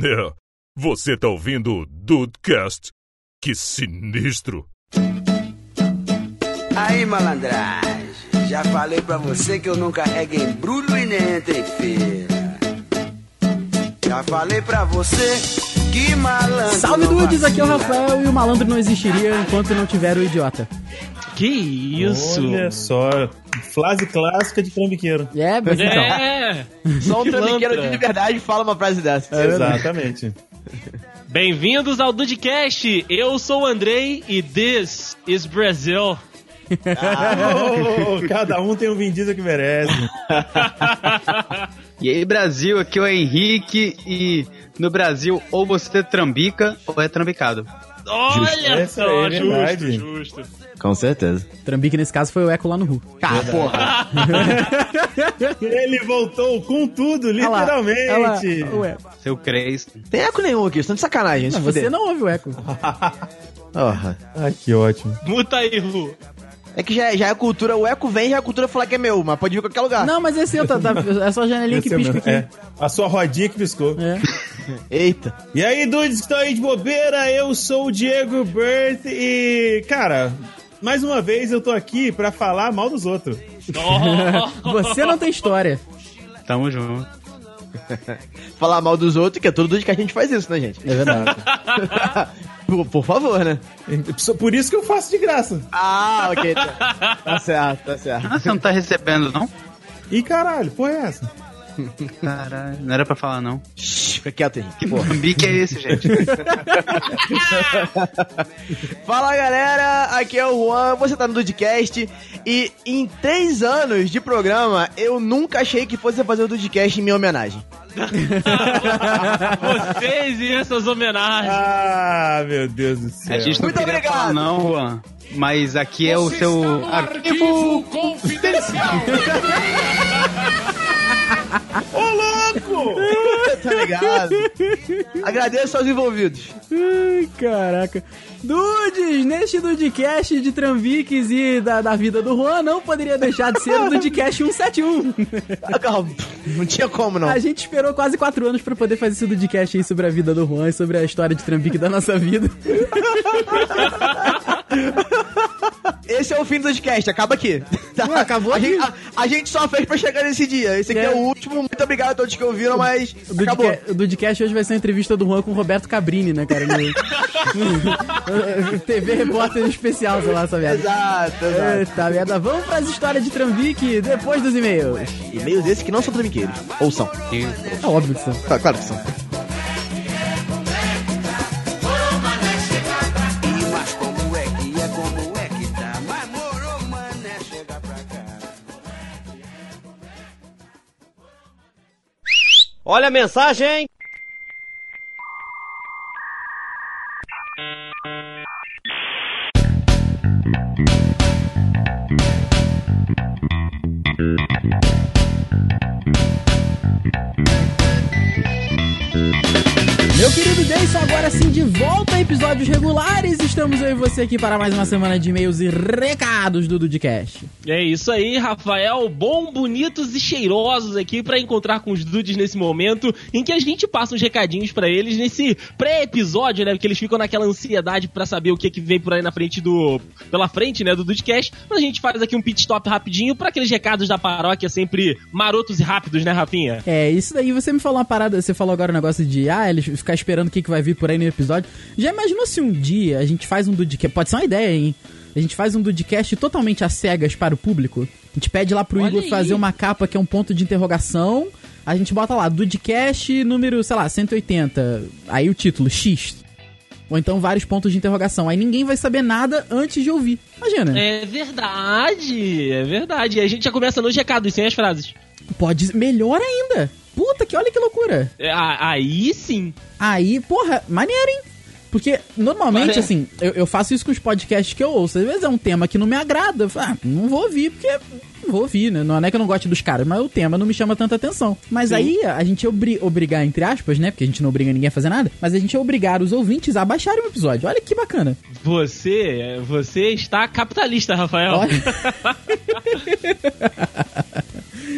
É, você tá ouvindo o Dudecast? Que sinistro! Aí, malandragem, já falei pra você que eu não carrego embrulho e nem entro em feira. Já falei pra você que malandro. Salve dudes, aqui é o. Rafael e o malandro não existiria enquanto não tiver o idiota. Que isso? Olha só, frase clássica de trambiqueiro. É, mas então. É! Só um trambiqueiro de verdade fala uma frase dessa. Exatamente. Bem-vindos ao Dudcast. Eu sou o Andrei e this is Brazil. Oh, cada um tem um Vin Diesel que merece. E aí, Brasil, aqui é o Henrique e no Brasil ou você trambica ou é trambicado. Olha Essa só, é justo, justo. Com certeza. Trambique nesse caso foi o Eco lá no Ru. Ah, porra. Ele voltou com tudo, Olha lá, literalmente. olha lá, o Eco. Seu Cristo. Tem eco nenhum aqui, estão de sacanagem. Não, você não ouve o Eco. Porra. Ah, que ótimo. Muta aí, Ru. É que já, já é cultura, o eco vem, já é cultura falar que é meu, mas pode vir em qualquer lugar. Não, mas esse seu, tá, tá, é só a janelinha que Esse é o pisca meu- aqui. é, a sua rodinha que piscou. É. Eita. E aí, dudes que estão aí de bobeira, eu sou o Diego Bert e, cara, mais uma vez eu tô aqui pra falar mal dos outros. Você não tem história. Tamo junto. Falar mal dos outros, que é todo dia que a gente faz isso, né, gente? É verdade. por, por favor, né? Por isso que eu faço de graça. Ah, ok. Tá, tá certo, tá certo. Ah, você não tá recebendo, não? Ih, caralho, porra é essa? Caralho, não era pra falar, não. Shhh, fica quieto, Henrique. Que trambique é esse, gente? Fala galera, aqui é o Juan, você tá no Dudcast e em três anos de programa eu nunca achei que fosse fazer o Dudcast em minha homenagem. vocês e essas homenagens. Ah, meu Deus do céu. A gente não Muito obrigado. falar, não, Juan. Mas aqui é o seu arquivo Ô, ligado? Agradeço aos envolvidos. Ai, caraca. Dudes, neste Dudcast de Trambiques e da, da vida do Juan, não poderia deixar de ser o Dudcast 171. Ah, calma, Não tinha como não. A gente esperou quase quatro anos pra poder fazer esse Dudcast aí sobre a vida do Juan e sobre a história de Trambique da nossa vida. Esse é o fim do Dudcast, acaba aqui. Tá? Ué, acabou a aqui? gente, a, a gente só fez pra chegar nesse dia. Esse aqui é, É. o último. Muito obrigado a todos que ouviram, mas O acabou. O Dudcast hoje vai ser uma entrevista do Juan com o Roberto Cabrini, né, cara? No- TV Repórter Especial, sei lá, essa merda. Exato, exato. Eita merda, vamos pras histórias de Trambique depois dos e-mails. E-mails esses que não são trambiqueiros. Ou são. É óbvio que são. Claro, claro que são. Olha a mensagem! Deison, agora sim de volta a episódios regulares. Estamos eu e você aqui para mais uma semana de e-mails e recados do Dudcast. É isso aí, Rafael. Bom, bonitos e cheirosos aqui pra encontrar com os dudes nesse momento em que a gente passa uns recadinhos pra eles nesse pré-episódio, né? Porque eles ficam naquela ansiedade pra saber o que que vem por aí na frente do pela frente, né, do Dudcast. Mas a gente faz aqui um pit stop rapidinho pra aqueles recados da paróquia sempre marotos e rápidos, né, Rafinha? É, isso daí, você me falou uma parada, você falou agora um negócio de, ah, eles ficar esperando o que, que vai vir por aí no episódio. Já imaginou se um dia a gente faz um Dudcast, pode ser uma ideia, hein? A gente faz um Dudcast totalmente às cegas para o público. A gente pede lá pro Olha Igor aí. fazer uma capa que é um ponto de interrogação. A gente bota lá, Dudcast número, sei lá, 180. Aí o título, X. Ou então vários pontos de interrogação. Aí ninguém vai saber nada antes de ouvir. Imagina. É verdade, é verdade. E a gente já começa nos recados, sem as frases. Pode. Melhor ainda. Puta que olha que loucura. É, aí sim. Aí, porra, maneiro, hein? Porque, normalmente, assim, eu, eu faço isso com os podcasts que eu ouço. Às vezes é um tema que não me agrada. Eu falo, ah, não vou ouvir, porque. Não vou ouvir, né? Não é que eu não goste dos caras, mas o tema não me chama tanta atenção. Mas aí, a gente é obri obrigar, entre aspas, né? Porque a gente não obriga ninguém a fazer nada. Mas a gente é obrigar os ouvintes a baixarem o episódio. Olha que bacana. Você, você está capitalista, Rafael. Olha.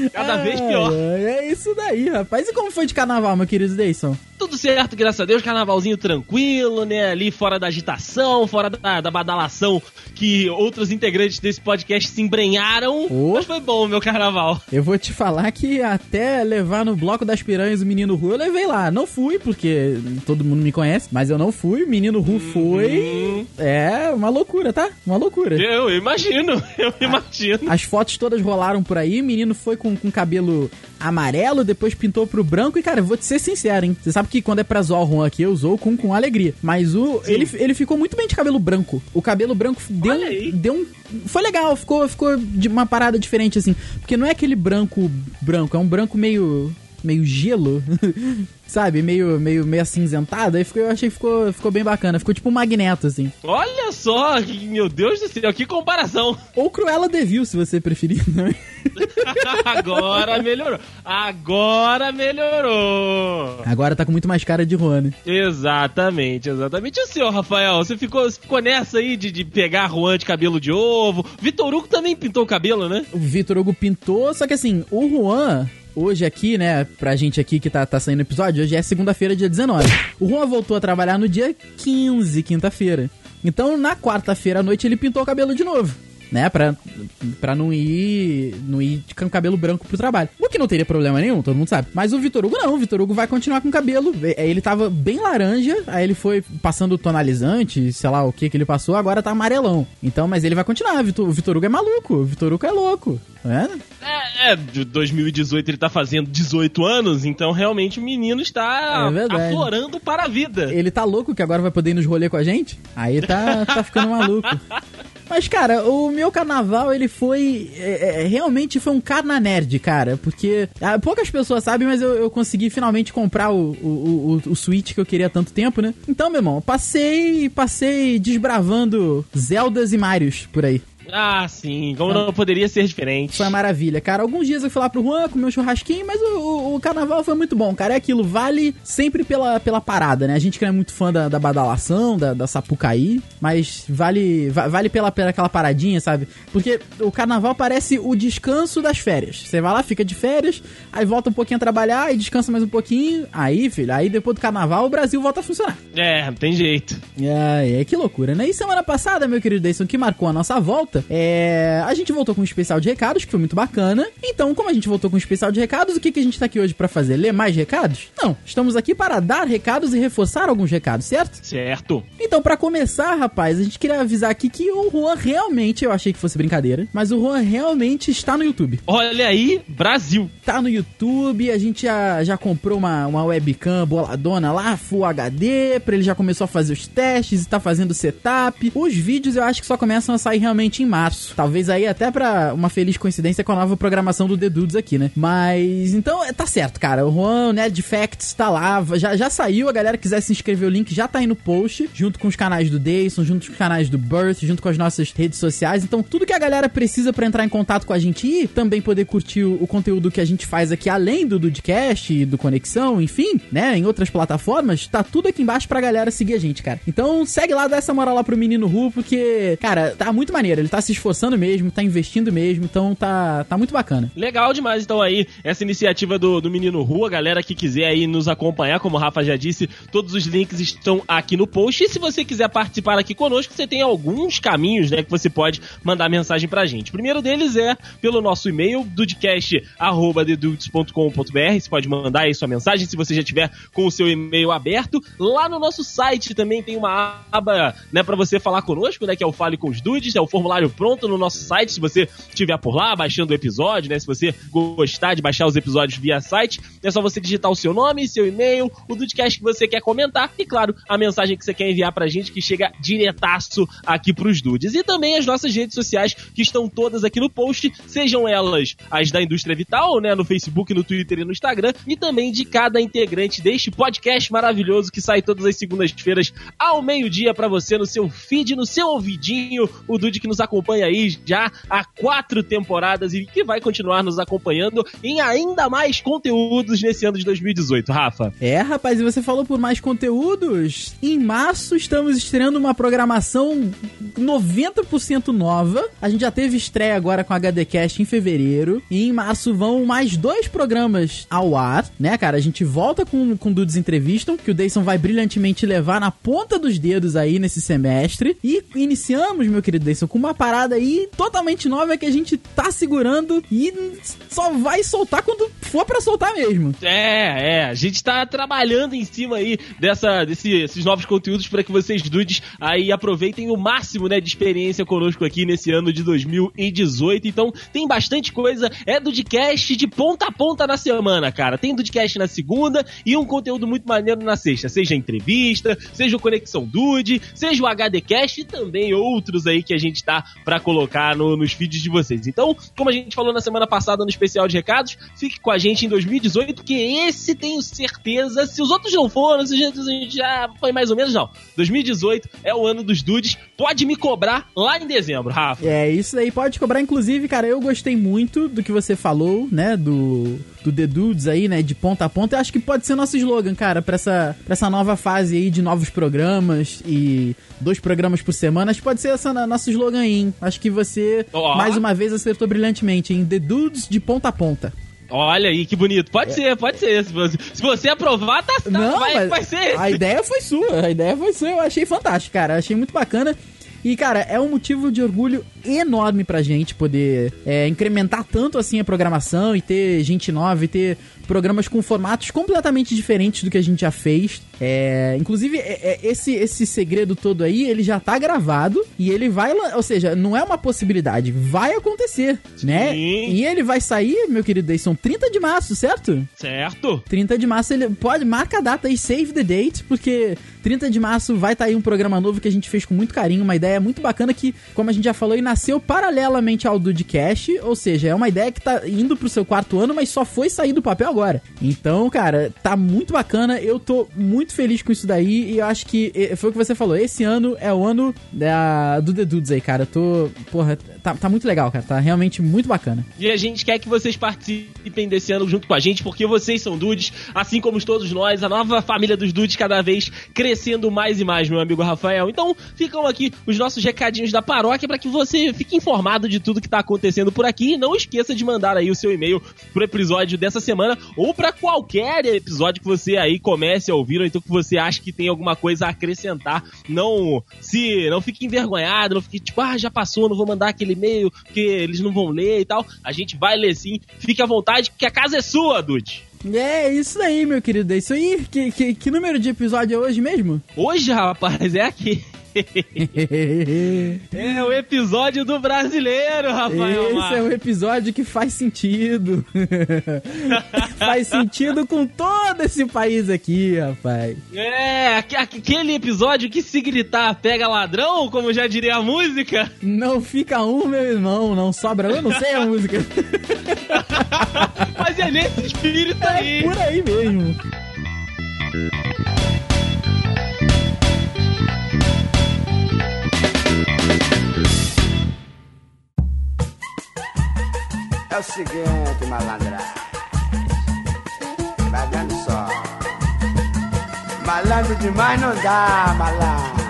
Cada vez pior. É isso daí, rapaz. E como foi de carnaval, meu querido Deison? Tudo certo, graças a Deus, carnavalzinho tranquilo, né? Ali fora da agitação, fora da, da badalação que outros integrantes desse podcast se embrenharam. Oh. Mas foi bom meu carnaval. Eu vou te falar que até levar no bloco das piranhas o menino Ru, eu levei lá. Não fui, porque todo mundo me conhece, mas eu não fui. O menino Ru foi. É uma loucura, tá? Uma loucura. Eu imagino, eu imagino. As fotos todas rolaram por aí. O menino foi com, com cabelo amarelo, depois pintou pro branco. E, cara, vou te ser sincero, hein? Você sabe que quando é pra zoar o Juan aqui, eu zoo com, com alegria. Mas o ele, ele ficou muito bem de cabelo branco. O cabelo branco deu, um, deu um. Foi legal, ficou, ficou de uma parada diferente, assim. Porque não é aquele branco branco, é um branco meio. Meio gelo. Sabe? Meio, meio, meio acinzentado. Aí ficou, eu achei que ficou, ficou bem bacana. Ficou tipo um magneto, assim. Olha só, meu Deus do céu, que comparação. Ou Cruella Devil, se você preferir, né? Agora melhorou. Agora melhorou. Agora tá com muito mais cara de Juan, né? Exatamente, exatamente. E o senhor, Rafael, você ficou, você ficou nessa aí de, de pegar Juan de cabelo de ovo? Vitor Hugo também pintou o cabelo, né? O Vitor Hugo pintou, só que assim, o Juan, hoje aqui, né, pra gente aqui que tá, tá saindo episódio, hoje é segunda-feira, dia 19. O Juan voltou a trabalhar no dia 15, quinta-feira. Então, na quarta-feira à noite, ele pintou o cabelo de novo. Né, pra, pra não ir não ir com o cabelo branco pro trabalho. O que não teria problema nenhum, todo mundo sabe. Mas o Vitor Hugo não, o Vitor Hugo vai continuar com o cabelo. Ele tava bem laranja, aí ele foi passando tonalizante, sei lá o que que ele passou, agora tá amarelão. Então, mas ele vai continuar, o Vitor Hugo é maluco, o Vitor Hugo é louco. É? É, é, de 2018 ele tá fazendo 18 anos, então realmente o menino está É aflorando para a vida. Ele tá louco que agora vai poder ir nos rolê com a gente? Aí tá, tá ficando maluco. Mas, cara, o meu carnaval, ele foi. é, é, realmente foi um carna nerd, cara. Porque ah, poucas pessoas sabem, mas eu, eu consegui finalmente comprar o, o, o, o Switch que eu queria há tanto tempo, né? Então, meu irmão, passei. Passei desbravando Zeldas e Marios por aí. Ah, sim, como não poderia ser diferente. Foi uma maravilha, cara. Alguns dias eu fui lá pro Juan comer um churrasquinho, mas o, o- o carnaval foi muito bom, cara. É aquilo, vale sempre pela, pela parada, né? A gente que não é muito fã da, da badalação, da, da sapucaí, mas vale, va- vale pela, pela aquela paradinha, sabe? Porque o carnaval parece o descanso das férias. Você vai lá, fica de férias, aí volta um pouquinho a trabalhar, e descansa mais um pouquinho. Aí, filho, aí depois do carnaval o Brasil volta a funcionar. É, não tem jeito. É, é, que loucura, né? E semana passada, meu querido Deison, que marcou a nossa volta, é, a gente voltou com um especial de recados, que foi muito bacana. Então, como a gente voltou com um especial de recados, o que, que a gente tá aqui hoje pra fazer? Ler mais recados? Não, estamos aqui para dar recados e reforçar alguns recados, certo? Certo. Então, pra começar, rapaz, a gente queria avisar aqui que o Juan realmente, eu achei que fosse brincadeira, mas o Juan realmente está no YouTube. Olha aí, Brasil. Tá no YouTube, a gente já, já comprou uma, uma webcam boladona lá, Full HD, pra ele já começou a fazer os testes e tá fazendo o setup. Os vídeos eu acho que só começam a sair realmente em março. Talvez aí até pra uma feliz coincidência com a nova programação do The Dudes aqui, né? Mas, então, é, tá certo, cara. O Juan, o Nerd Facts tá lá, já, já saiu. A galera que quiser se inscrever, o link já tá aí no post, junto com os canais do Dayson, junto com os canais do Birth, junto com as nossas redes sociais. Então, tudo que a galera precisa pra entrar em contato com a gente e também poder curtir o, o conteúdo que a gente faz aqui, além do Dudcast e do Conexão, enfim, né, em outras plataformas, tá tudo aqui embaixo pra galera seguir a gente, cara. Então, segue lá, dá essa moral lá pro menino Ru, porque, cara, tá muito maneiro. Ele tá se esforçando mesmo, tá investindo mesmo, então tá, tá muito bacana. Legal demais, então, aí, essa iniciativa do, do Menino Rua. Galera que quiser aí nos acompanhar, como o Rafa já disse, todos os links estão aqui no post. E se você quiser participar aqui conosco, você tem alguns caminhos, né, que você pode mandar mensagem pra gente. O primeiro deles é pelo nosso e-mail, dudcast.com.br. Você pode mandar aí sua mensagem se você já tiver com o seu e-mail aberto. Lá no nosso site também tem uma aba, né, pra você falar conosco, né, que é o Fale com os Dudes. É o formulário pronto no nosso site. Se você estiver por lá, baixando o episódio, né, se você gostar de baixar os episódios via site, é só você digitar o seu nome, seu e-mail, o Dudcast que você quer comentar e, claro, a mensagem que você quer enviar pra gente que chega diretaço aqui pros Dudes. E também as nossas redes sociais que estão todas aqui no post, sejam elas as da Indústria Vital, né, no Facebook, no Twitter e no Instagram, e também de cada integrante deste podcast maravilhoso que sai todas as segundas-feiras ao meio-dia pra você no seu feed, no seu ouvidinho, o Dude que nos acompanha aí já há quatro temporadas e que vai continuar nos acompanhando em ainda mais conteúdos nesse ano de 2018, Rafa. É, rapaz, e você falou por mais conteúdos? Em março estamos estreando uma programação 90% nova. A gente já teve estreia agora com a HDcast em fevereiro. E em março vão mais mais dois programas ao ar, né, cara? A gente volta com, com Dudes Entrevistam, que o Dayson vai brilhantemente levar na ponta dos dedos aí nesse semestre. E iniciamos, meu querido Dayson, com uma parada aí totalmente nova que a gente tá segurando e só vai soltar quando for para soltar mesmo. É, é. A gente tá trabalhando em cima aí dessa, desse, desses novos conteúdos para que vocês, dudes, aí aproveitem o máximo, né, de experiência conosco aqui nesse ano de 2018. Então, tem bastante coisa. É Dudcast de ponta a ponta na semana, cara. Tem Dudcast na segunda e um conteúdo muito maneiro na sexta. Seja entrevista, seja o Conexão Dude, seja o HDcast e também outros aí que a gente tá para colocar no, nos feeds de vocês. Então, como a gente falou na semana passada no especial de recados, fique com a gente em 2018, que esse tenho certeza, se os outros não foram, se a gente já foi mais ou menos, não. 2018 é o ano dos dudes, pode me cobrar lá em dezembro, Rafa. É, isso aí pode cobrar. Inclusive, cara, eu gostei muito do que você falou, né? Do, do The Dudes aí, né? De ponta a ponta. Eu acho que pode ser nosso slogan, cara, pra essa, pra essa nova fase aí de novos programas e dois programas por semana. Acho que pode ser essa nosso slogan aí, hein? Acho que você, Ó. mais uma vez, acertou brilhantemente, em The Dudes de ponta a ponta. Olha aí, que bonito. Pode ser, pode ser. Se você, se você aprovar, tá, tá Não, vai, mas vai ser esse. a ideia foi sua, a ideia foi sua, eu achei fantástico, cara, achei muito bacana. E, cara, é um motivo de orgulho enorme pra gente poder é, incrementar tanto assim a programação e ter gente nova e ter programas com formatos completamente diferentes do que a gente já fez. É, inclusive, é- é- esse, esse segredo todo aí, ele já tá gravado e ele vai, ou seja, não é uma possibilidade, vai acontecer, né? Sim. E ele vai sair, meu querido Deison, 30 de março, certo? Certo? 30 de março, ele pode, marca a data aí, save the date, porque 30 de março vai estar aí um programa novo que a gente fez com muito carinho, uma ideia muito bacana que, como a gente já falou, aí nasceu paralelamente ao Dudcast, ou seja, é uma ideia que tá indo pro seu quarto ano, mas só foi sair do papel agora. Então, cara, tá muito bacana, eu tô muito feliz com isso daí e eu acho que foi o que você falou, esse ano é o ano da, do The Dudes aí, cara. Eu tô, porra, tá, tá muito legal, cara, tá realmente muito bacana. E a gente quer que vocês participem desse ano junto com a gente, porque vocês são dudes, assim como todos nós, a nova família dos dudes cada vez crescendo mais e mais, meu amigo Rafael. Então, ficam aqui os nossos recadinhos da paróquia para que você fique informado de tudo que tá acontecendo por aqui e não esqueça de mandar aí o seu e-mail pro episódio dessa semana ou para qualquer episódio que você aí comece a ouvir ou então que você acha que tem alguma coisa a acrescentar. Não se não fique envergonhado, não fique tipo, ah, já passou, não vou mandar aquele e-mail porque eles não vão ler e tal. A gente vai ler sim. Fique à vontade, porque a casa é sua, Dude. É isso aí, meu querido, é isso aí. Que, que, que número de episódio é hoje mesmo? Hoje, rapaz, é aqui. É o episódio do brasileiro, Rafael. Esse é um episódio que faz sentido. faz sentido com todo esse país aqui, rapaz. É, aque- aquele episódio que se gritar pega ladrão, como já diria a música. Não fica um, meu irmão, não sobra. Eu não sei a música. Mas é nesse espírito aí. É por aí mesmo. O seguinte, malandragem. Vai dando só. Malandro demais não dá, malandro.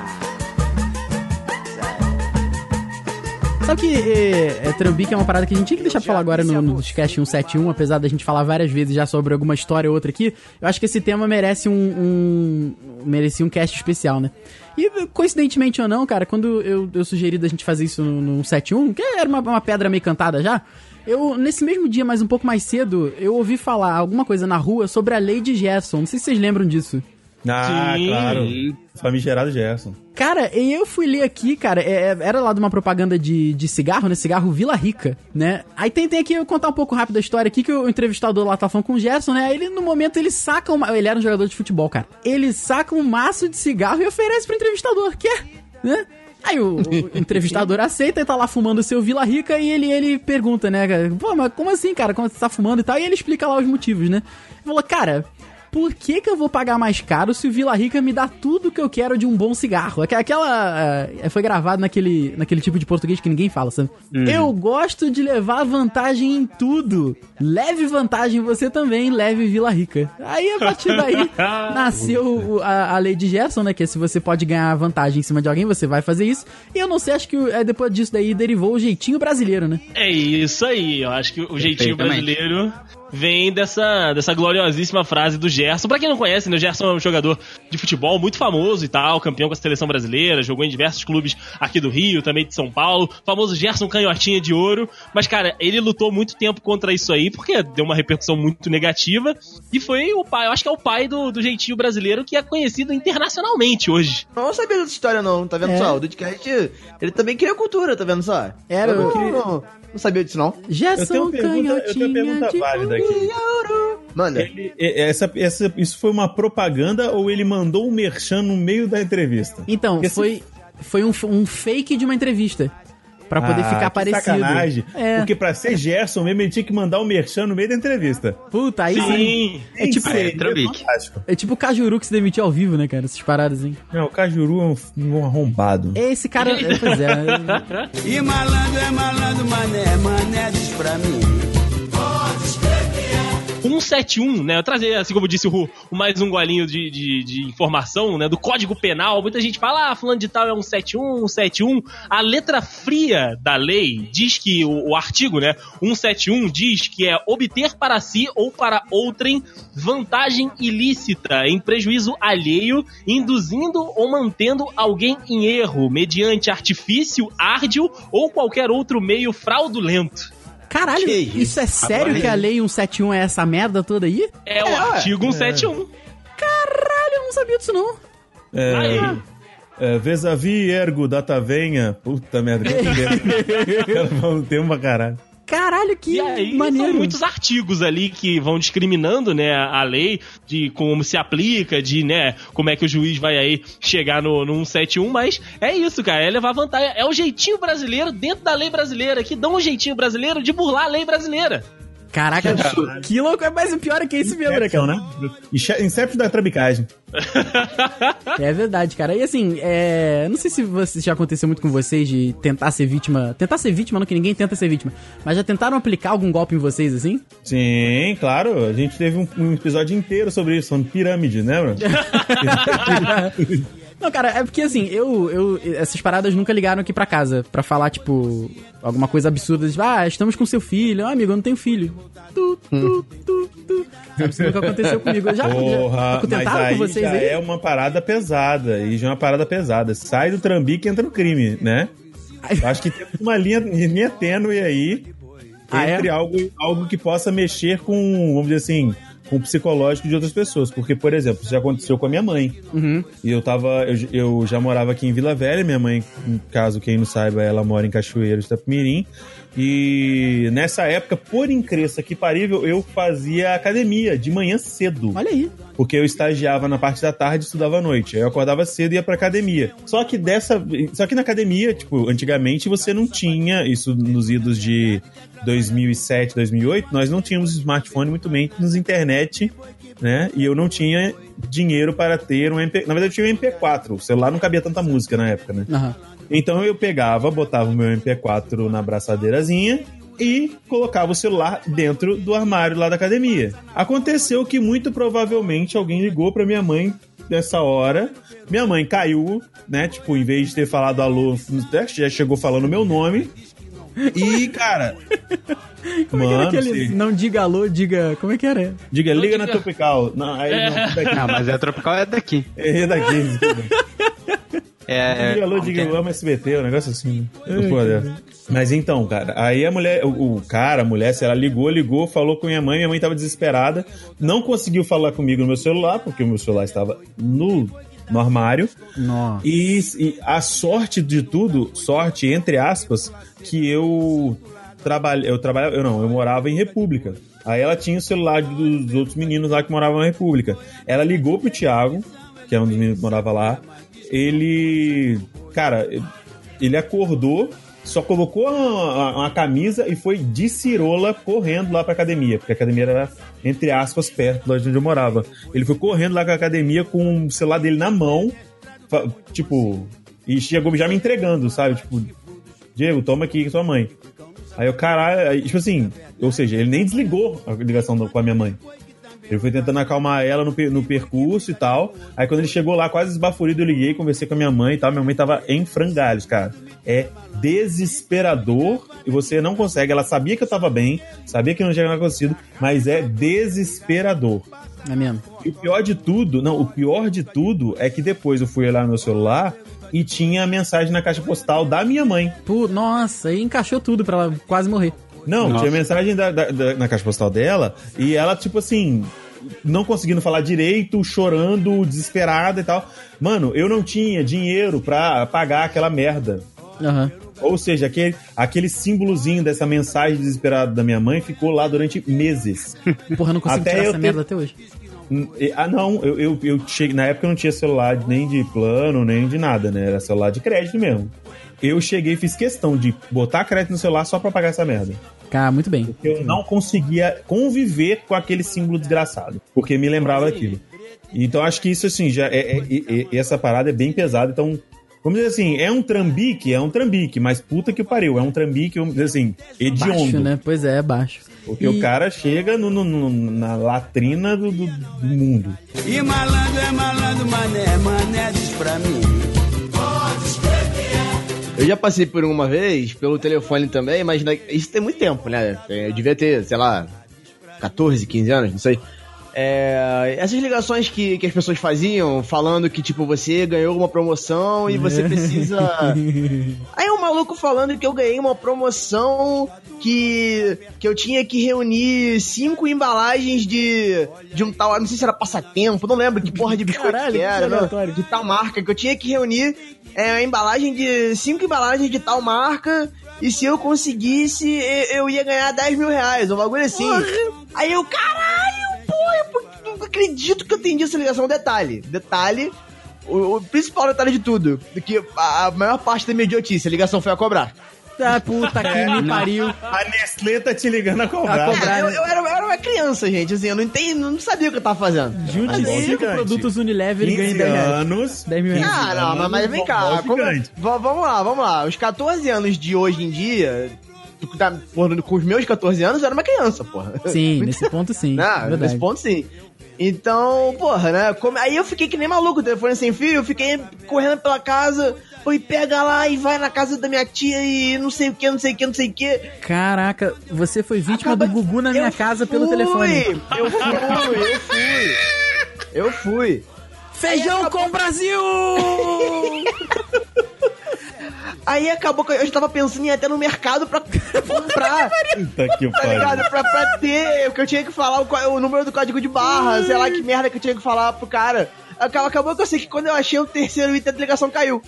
Sabe que é, é, Trambique é uma parada que a gente tinha que deixar pra falar agora no, no Discast 171, apesar da gente falar várias vezes já sobre alguma história ou outra aqui. Eu acho que esse tema merece um. um merecia um cast especial, né? E coincidentemente ou não, cara, quando eu, eu sugeri da gente fazer isso no, no 71, que era uma, uma pedra meio cantada já. Eu, nesse mesmo dia, mas um pouco mais cedo, eu ouvi falar alguma coisa na rua sobre a lei de Gerson. Não sei se vocês lembram disso. Ah, Sim. claro. Famigerado Gerson. Cara, e eu fui ler aqui, cara, é- é- era lá de uma propaganda de, de cigarro, né? Cigarro Vila Rica, né? Aí tem, tem aqui, eu contar um pouco rápido a história aqui, que o entrevistador lá tá falando com o Gerson, né? Aí ele, no momento, ele saca uma... Ele era um jogador de futebol, cara. Ele saca um maço de cigarro e oferece pro entrevistador. Quer? Né? Aí o, entrevistador aceita e tá lá fumando o seu Vila Rica e ele, ele pergunta, né, cara? Pô, mas como assim, cara? Como você tá fumando e tal? E ele explica lá os motivos, né? Ele falou, cara, por que, que eu vou pagar mais caro se o Vila Rica me dá tudo que eu quero de um bom cigarro? Aqu- Aquela. eh, foi gravado naquele, naquele tipo de português que ninguém fala, sabe? Eu gosto de levar vantagem em tudo. Leve vantagem você também, leve Vila Rica. Aí, a partir daí, nasceu a, a lei de Gerson, né? Que é se você pode ganhar vantagem em cima de alguém, você vai fazer isso. E eu não sei, acho que eh, depois disso daí derivou o jeitinho brasileiro, né? É isso aí, eu acho que o jeitinho brasileiro vem dessa, dessa gloriosíssima frase do Gerson. Pra quem não conhece, né, o Gerson é um jogador de futebol muito famoso e tal, campeão com a seleção brasileira, jogou em diversos clubes aqui do Rio, também de São Paulo, famoso Gerson Canhotinha de Ouro. Mas, cara, ele lutou muito tempo contra isso aí, porque deu uma repercussão muito negativa, e foi o pai, eu acho que é o pai do, do jeitinho brasileiro que é conhecido internacionalmente hoje. Eu não sabia dessa história, não, tá vendo É. só? O Dudcast, ele também cria cultura, tá vendo só? Era, eu não, eu não, não sabia disso, não. Gerson Eu tenho uma pergunta- eu tenho uma pergunta Canhotinha válida aqui. Manda. Ele- essa, essa, isso foi uma propaganda ou ele mandou um merchan no meio da entrevista? Então, Porque se- foi, foi um, um fake de uma entrevista. Pra poder Ah, ficar que parecido. Sacanagem. É. Porque pra ser Gerson mesmo, ele tinha que mandar um merchan no meio da entrevista. Puta, aí sim. Sim. É tipo, Isso aí é fantástico. é tipo o Cajuru que se demitiu ao vivo, né, cara? Essas paradas, hein? Não, o Cajuru é um, um arrombado. Esse cara. é, pois é. E malandro é malandro, mané, mané diz pra mim. 171, né? Eu trazer, assim como disse o Ru, mais um golinho de, de, de informação, né? Do Código Penal. Muita gente fala, ah, fulano de tal é 171, 171. A letra fria da lei diz que, o, o artigo, né? 171 diz que é obter para si ou para outrem vantagem ilícita em prejuízo alheio, induzindo ou mantendo alguém em erro, mediante artifício, árdil ou qualquer outro meio fraudulento. Caralho, Que isso? isso? é sério Agora- que a lei 171 é essa merda toda aí? É, o ué. artigo 171. Caralho, eu não sabia disso não. É, Aí. é, vis-a-vis ergo data venha. Puta merda. Ter uma caralho. Caralho, que E aí maneiro. são muitos artigos ali que vão discriminando, né, a lei de como se aplica, de, né, como é que o juiz vai aí chegar no, no 171, mas é isso, cara, é levar vantagem. É o jeitinho brasileiro dentro da lei brasileira, que dão um jeitinho brasileiro de burlar a lei brasileira. Caraca, que louco. Mas o pior é que é isso mesmo, né, cara? né? Inception da trambicagem. É verdade, cara. E assim, é... não sei se você, já aconteceu muito com vocês de tentar ser vítima. Tentar ser vítima, não que ninguém tenta ser vítima. Mas já tentaram aplicar algum golpe em vocês, assim? Sim, claro. A gente teve um, um episódio inteiro sobre isso, sobre pirâmide, né, bro? Não, cara, é porque assim, eu, eu. Essas paradas nunca ligaram aqui pra casa pra falar, tipo, alguma coisa absurda. Tipo, ah, estamos com seu filho. Ah, amigo, eu não tenho filho. Tu, tu, tu, tu. Sabe, isso nunca aconteu comigo. Eu já, Porra, já mas tentaram aí com vocês já aí? é uma parada pesada. E já é uma parada pesada. Sai do trambique e entra no crime, né? Eu acho que tem uma linha, linha tênue aí Ah, é? entre algo, algo que possa mexer com, vamos dizer assim, com o psicológico de outras pessoas. Porque, por exemplo, isso já aconteceu com a minha mãe. Uhum. E eu tava. Eu, eu já morava aqui em Vila Velha, minha mãe, caso quem não saiba, ela mora em Cachoeiro de Itapemirim. E nessa época, por incrível que parível, eu fazia academia de manhã cedo. Olha aí. Porque eu estagiava na parte da tarde e estudava à noite. Aí eu acordava cedo e ia pra academia. Só que dessa. Só que na academia, tipo, antigamente você não tinha, isso nos idos de 2007, 2008, nós não tínhamos smartphone, muito menos internet, né? E eu não tinha dinheiro para ter um MP. Na verdade, eu tinha um MP4. O celular não cabia tanta música na época, né? Aham. Então eu pegava, botava o meu MP4 na braçadeirazinha e colocava o celular dentro do armário lá da academia. Aconteceu que muito provavelmente alguém ligou pra minha mãe nessa hora. Minha mãe caiu, né? Tipo, em vez de ter falado alô, já chegou falando meu nome. E, cara. Como é que era mano, aquele. se- Não diga alô, diga. Como é que era? diga, liga na diga- Tropical. Não, aí não, daqui. Não, mas é tropical é daqui. É daqui. Desculpa. É. Diga alô, diga eu amo SBT, um negócio assim. né? Pô, é. Mas então, cara, aí a mulher, o, o cara, a mulher, se ela ligou, ligou, falou com minha mãe, minha mãe tava desesperada, não conseguiu falar comigo no meu celular, porque o meu celular estava no, no armário. Nossa. E, e a sorte de tudo, sorte entre aspas, que eu trabalhava, eu trabalhava, eu não, eu morava em República. Aí ela tinha o celular dos outros meninos lá que moravam na República. Ela ligou pro Thiago, que é um dos meninos que morava lá. Ele, cara, ele acordou, só colocou uma, uma camisa e foi de cirola correndo lá pra academia, porque a academia era, entre aspas, perto de onde eu morava. Ele foi correndo lá com a academia com o celular dele na mão, tipo, e chegou já me entregando, sabe? Tipo, Diego, toma aqui com sua mãe. Aí o caralho, tipo assim, ou seja, ele nem desligou a ligação com a minha mãe. Ele foi tentando acalmar ela no, no percurso e tal. Aí quando ele chegou lá, quase esbaforido, eu liguei, conversei com a minha mãe e tal. Minha mãe tava em frangalhos, cara. É desesperador e você não consegue. Ela sabia que eu tava bem, sabia que não tinha nada acontecido, mas é desesperador. É mesmo. E o pior de tudo, não, o pior de tudo é que depois eu fui olhar no meu celular e tinha a mensagem na caixa postal da minha mãe. Pô, nossa, aí encaixou tudo pra ela quase morrer. Não, Nossa. tinha mensagem da- da- da- na caixa postal dela e ela, tipo assim, não conseguindo falar direito, chorando, desesperada e tal. Mano, eu não tinha dinheiro pra pagar aquela merda. Aham. Ou seja, aquele, aquele símbolozinho dessa mensagem desesperada da minha mãe ficou lá durante meses. Porra, eu não consigo Até tirar essa ter- merda até hoje. Hum, Ah, não, eu, eu, eu cheguei. Na época eu não tinha celular nem de plano, nem de nada, né? Era celular de crédito mesmo. Eu cheguei e fiz questão de botar crédito no celular só pra pagar essa merda. Cara, muito bem. Eu não conseguia conviver com aquele símbolo desgraçado, porque me lembrava aquilo. Então acho que isso, assim, já é, é- é- é- essa parada é bem pesada. Então, vamos dizer assim, é um trambique, é um trambique, mas puta que pariu, é um trambique, vamos dizer assim, hediondo. Baixo, né? Pois é, é baixo. Porque E- o cara chega no- no- no- na latrina do, do- do mundo. E malandro é malandro, mané, mané diz pra mim. Eu já passei por uma vez, pelo telefone também, mas na- isso tem muito tempo, né? Eu devia ter, sei lá, 14, 15 anos, não sei. É, essas ligações que, que as pessoas faziam, falando que, tipo, você ganhou uma promoção e você precisa. Aí um maluco falando que eu ganhei uma promoção que, que eu tinha que reunir cinco embalagens de, de um tal. Não sei se era passatempo, não lembro que porra de biscoito Caralho, que era, né? de tal marca, que eu tinha que reunir é, a embalagem de. cinco embalagens de tal marca. E se eu conseguisse, eu ia ganhar 10 mil reais, um bagulho assim. Aí eu, não acredito que eu entendi essa ligação. Detalhe, detalhe. O, o principal detalhe de tudo, que a, a maior parte da minha idiotice, a ligação foi a cobrar. Ah, puta que me pariu. A Nestlé tá te ligando a cobrar. A cobrar. É, eu, eu era, eu era uma criança, gente, assim, eu não entendi, não sabia o que eu tava fazendo. Junte Bom, cinco gigante. produtos Unilever e ganhe 15 10 reais. anos. 10 mil reais. Ah, não, mas, mas vem cá, como- vamos lá, vamos lá. Os 14 anos de hoje em dia, tu tá, porra, com os meus 14 anos, eu era uma criança, porra. Sim, nesse ponto sim. Não, verdade. nesse ponto sim. Então, porra, né? aí eu fiquei que nem maluco, telefone sem fio, eu fiquei correndo pela casa, foi pega lá e vai na casa da minha tia e não sei o que, não sei o que, não sei o que. Caraca, você foi vítima Acaba- do Gugu na minha Eu casa pelo fui, telefone. Eu fui, eu fui. Eu fui. Feijão com o Brasil! Aí acabou que eu já tava pensando em ir até no mercado pra comprar. Puta que Tá ligado? Pra, pra ter, porque eu tinha que falar o, o número do código de barra, sei lá que merda que eu tinha que falar pro cara. Acabou, acabou que eu sei que quando eu achei o terceiro item, a ligação caiu.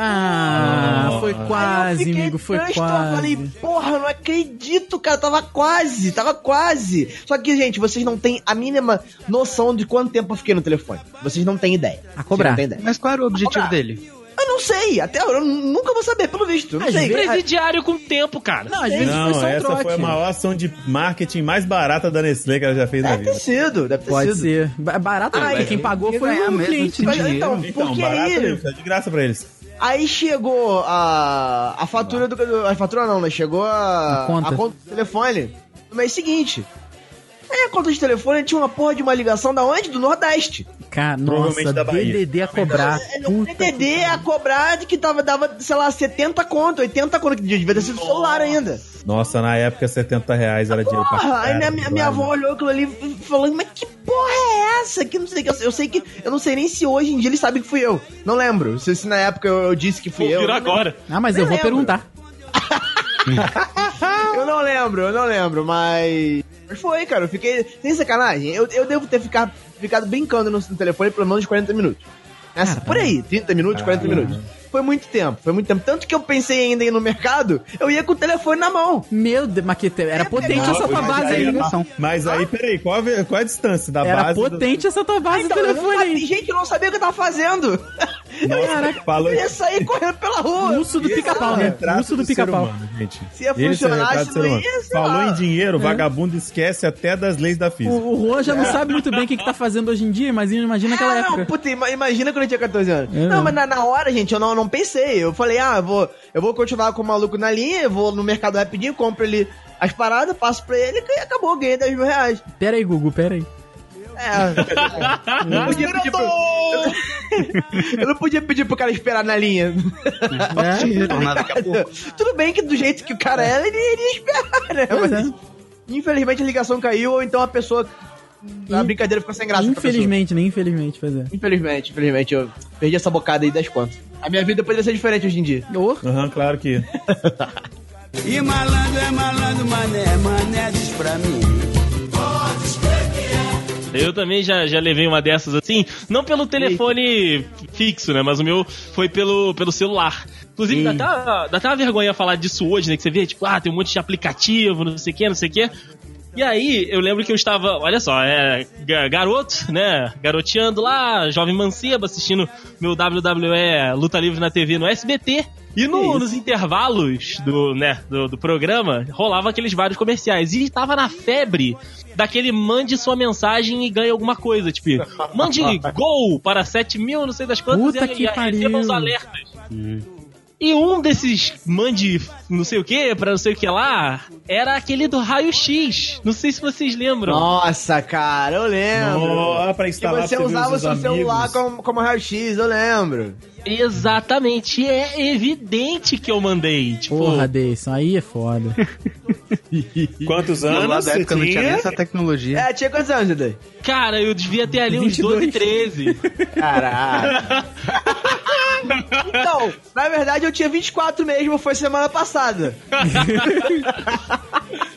Ah, foi eu quase, amigo, foi quase. Falei, porra, não acredito, cara, tava quase, tava quase. Só que, gente, vocês não têm a mínima noção de quanto tempo eu fiquei no telefone. Vocês não têm ideia. A cobrar. Ideia. Mas qual era o objetivo dele? Eu não sei, até agora eu nunca vou saber, pelo visto. eu Não Às sei. vezes- Presidiário com tempo, cara. Não, às vezes foi Não, só um essa trote. foi a maior ação de marketing mais barata da Nestlé que ela já fez na Deve ter vida. sido, deve ter Pode sido. ser. Ba- Barato, Ai, porque quem pagou foi o mesmo, cliente. Mas, dinheiro. então, Então, porque aí... mesmo, tá de graça pra eles. Aí chegou a, a fatura do, A fatura não, né? Chegou a, A conta. do telefone no mês seguinte. Aí a conta de telefone tinha uma porra de uma ligação da onde? Do Nordeste. Cara, Provavelmente nossa, da Bahia. DDD a cobrar. É, no Puta PTD a cobrar de que tava, dava, sei lá, 70 conto, 80 conto, que devia ter sido celular ainda. Nossa, na época 70 reais era dinheiro pra Porra, aí minha, minha, minha avó olhou aquilo ali falando, mas que porra é essa? Que não sei que. Eu, eu sei que. Eu não sei nem se hoje em dia eles sabem que fui eu. Não lembro. Se, se na época eu, eu disse que fui Vou eu. virar agora. Ah, mas Nem eu vou lembro. perguntar. Eu não lembro, eu não lembro, mas. Mas foi, cara, eu fiquei. Sem sacanagem, eu, eu devo ter ficado, ficado brincando no, no telefone pelo menos 40 minutos. Essa, por aí, 30 minutos, 40 minutos. Foi muito tempo, foi muito tempo. Tanto que eu pensei ainda em ir no mercado, eu ia com o telefone na mão. Meu Deus, mas que te- era potente Não, essa tua base aí- aí. Mas aí, peraí, qual a, qual a distância da Era base? do- potente essa tua base Então, do telefone aí. gente, eu não sabia o que eu tava fazendo. Nossa, falou Eu ia sair correndo pela rua. Urso do pica-pau, né? Urso do do pica-pau. gente. Se ia Esse é o funcionar, ser não ia, Falou lá. em dinheiro, vagabundo esquece até das leis da física. O, o Juan já não sabe muito bem o que, que tá fazendo hoje em dia, mas imagina aquela Ah, época. não, puta, ima- imagina quando eu tinha 14 anos. É, não, não. mas na, na hora, gente, eu não, não pensei. Eu falei, ah, eu vou, eu vou continuar com o maluco na linha, eu vou no mercado rapidinho, compro ele as paradas, passo pra ele e acabou, ganhei 10 mil reais. Pera aí, Gugu, pera aí. É. Eu não podia pedir pro... Eu não podia pedir pro cara esperar na linha. Pouco. Tudo bem que do jeito que o cara é, ele iria esperar, né? Pois Mas, é. Infelizmente a ligação caiu, ou então a pessoa. A In- brincadeira ficou sem graça. Infelizmente, né? Infelizmente, pois é. Infelizmente, infelizmente, eu perdi essa bocada aí das contas. A minha vida poderia ser diferente hoje em dia. Ô, Aham, claro que. E malandro é malandro, mané, mané diz pra mim. Eu também já, já levei uma dessas assim, não pelo telefone fixo, né? Mas o meu foi pelo, pelo celular. Inclusive, dá até, dá até uma vergonha falar disso hoje, né? Que você vê, tipo, ah, tem um monte de aplicativo, não sei o que, não sei o que. E aí, eu lembro que eu estava, olha só, é, ga- garoto, né? Garoteando lá, jovem mancebo, assistindo meu WWE Luta Livre na TV no SBT. E no- nos intervalos do, né, do, do programa, rolava aqueles vários comerciais. E tava na febre daquele mande sua mensagem e ganhe alguma coisa. Tipo, mande gol para 7 mil, não sei das quantas, Puta e, que e alertas. E um desses mande não sei o que, pra não sei o que lá, era aquele do raio-x. Não sei se vocês lembram. Nossa, cara, eu lembro. Oh, pra que instalar você pra ver usava o seu amigos. celular como, como raio-x, eu lembro. Exatamente. E é evidente que eu mandei. Tipo, porra, Deison, aí é foda. Quantos Lá anos da você época não tinha nem tinha? essa tecnologia. É, tinha quantos anos, Dei? cara, eu devia ter ali uns 22. 12, 13. Caralho. Então, na verdade eu tinha 24 mesmo, foi semana passada.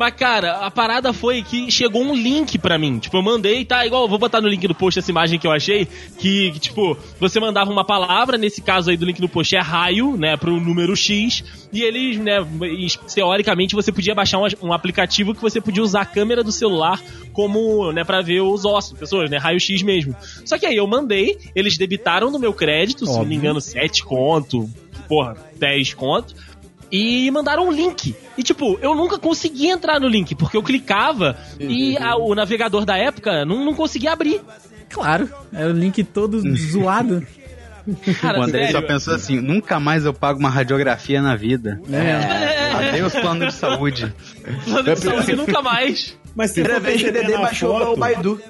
Mas, cara, a parada foi que chegou um link pra mim. Tipo, eu mandei, tá? Igual, vou botar no link do post essa imagem que eu achei. Que, que, tipo, você mandava uma palavra, nesse caso aí do link do post é raio, né? Pro número X. E eles, né? Teoricamente, você podia baixar um, um aplicativo que você podia usar a câmera do celular como, né? Pra ver os ossos, pessoas, né? Raio X mesmo. Só que aí eu mandei, eles debitaram no meu crédito, se não me Óbvio. engano, 7 conto, porra, 10 conto e mandaram um link. E tipo, eu nunca consegui entrar no link, porque eu clicava e a- o navegador da época não, não conseguia abrir. Claro, era o link todo zoado. Cara, o André sério. só pensou assim: nunca mais eu pago uma radiografia na vida. É. Adeus plano de saúde. Plano de saúde nunca mais. Mas se Primeira vez que Dedê na baixou foto... o Baidu.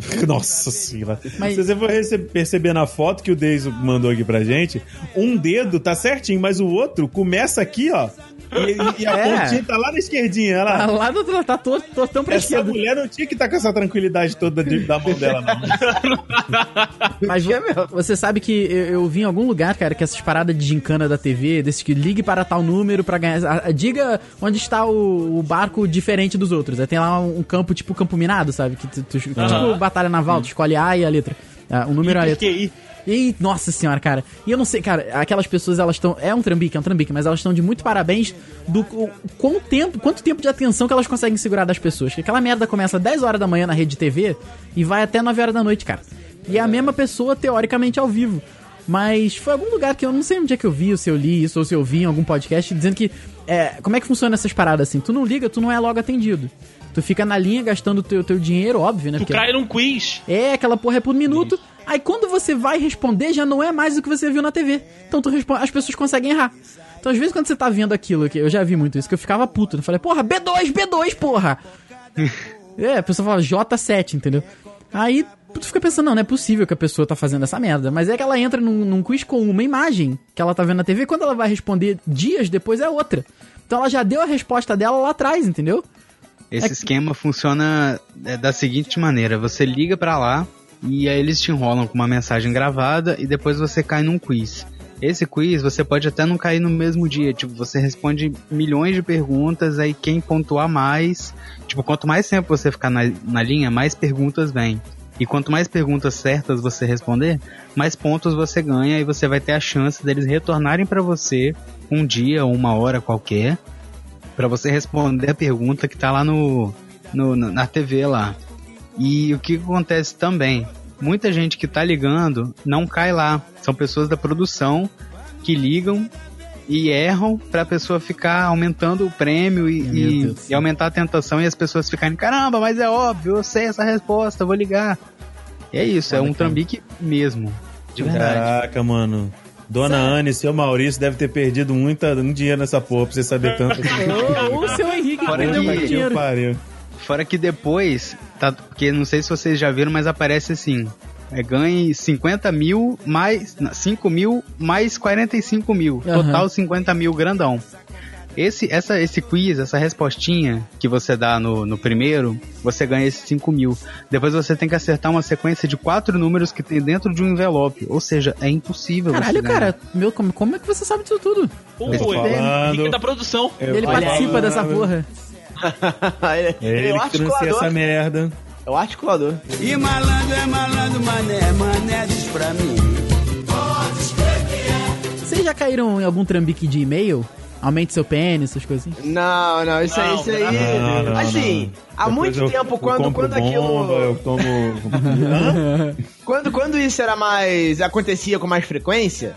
Nossa senhora. Mas- Se você for perceber na foto que o Deiso mandou aqui pra gente, um dedo tá certinho, mas o outro começa aqui, ó. E, e a É. pontinha tá lá na esquerdinha. Olha Tá lá. lá do outro lado, tá todo, tortão pra Essa esquerda. mulher não tinha que estar com essa tranquilidade toda de- da mão dela, não. Mas mesmo. você sabe que eu, eu vi em algum lugar, cara, que essas paradas de gincana da TV, desses que ligue para tal número pra ganhar. a- a- diga onde está o, o barco diferente dos outros. Aí tem lá um, um campo, tipo campo minado, sabe? Que tu, tu- Tipo batalha naval, tu escolhe A e a letra. Ah, um número e a letra. QI. E, nossa senhora, cara. E eu não sei, cara, aquelas pessoas, elas estão. É um trambique, é um trambique, mas elas estão de muito parabéns do o, quão tempo, quanto tempo de atenção que elas conseguem segurar das pessoas. Que aquela merda começa às 10 horas da manhã na rede TV e vai até 9 horas da noite, cara. E é a mesma pessoa, teoricamente, ao vivo. Mas foi algum lugar que eu não sei onde é que eu vi, ou se eu li isso, ou se eu vi em algum podcast, dizendo que. É, como é que funciona essas paradas assim? Tu não liga, tu não é logo atendido. Tu fica na linha gastando o teu, teu dinheiro, óbvio, né? Tu Porque- cai num quiz. é, aquela porra é por minuto. Aí quando você vai responder, já não é mais o que você viu na TV. Então tu responde, as pessoas conseguem errar. Então às vezes quando você tá vendo aquilo, que eu já vi muito isso, que eu ficava puto. Eu falei, porra, B2, B2, porra! é, a pessoa fala J7, entendeu? Aí tu fica pensando, não, não é possível que a pessoa tá fazendo essa merda. Mas é que ela entra num, num quiz com uma imagem que ela tá vendo na TV, quando ela vai responder dias depois é outra. Então ela já deu a resposta dela lá atrás, entendeu? Esse esquema funciona é, da seguinte maneira: você liga pra lá e aí eles te enrolam com uma mensagem gravada e depois você cai num quiz. Esse quiz você pode até não cair no mesmo dia, tipo, você responde milhões de perguntas, aí quem pontuar mais, tipo, quanto mais tempo você ficar na, na linha, mais perguntas vêm. E quanto mais perguntas certas você responder, mais pontos você ganha e você vai ter a chance deles retornarem pra você um dia ou uma hora qualquer Pra você responder a pergunta que tá lá no, no- na TV lá. E o que acontece também? Muita gente que tá ligando não cai lá. São pessoas da produção que ligam e erram pra pessoa ficar aumentando o prêmio e, e- e aumentar a tentação e as pessoas ficarem, caramba, mas é óbvio, eu sei essa resposta, vou ligar. E é isso, é um trambique mesmo. De verdade. Caraca, mano. Dona Anne e seu Maurício deve ter perdido muita, um dinheiro nessa porra pra você saber tanto. Ou, o seu Henrique que Fora que- muito Que dinheiro. pariu. Fora que depois Tá, porque não sei se vocês já viram, mas aparece assim. É, ganhe 50 mil mais. não, 5 mil mais 45 mil. Aham. Total 50 mil grandão. Esse, essa, esse quiz, essa respostinha que você dá no, no primeiro, você ganha esses 5 mil. Depois você tem que acertar uma sequência de quatro números que tem dentro de um envelope. Ou seja, é impossível Caralho, cara, meu, como, como é que você sabe disso tudo? Pô. Dica da produção. Eu Ele participa falando. dessa porra. Ele, É ele é ele trouxe articulador. essa merda. É o articulador. E malandro é malandro, mané, mané diz pra mim. Vocês já caíram em algum trambique de e-mail? Aumente seu pênis, essas coisas assim? Não, não, isso aí, Não, isso aí. não, não, assim, há Depois muito eu- tempo, eu quando, quando aquilo. bomba, eu tomo. Quando, quando isso era mais. acontecia com mais frequência,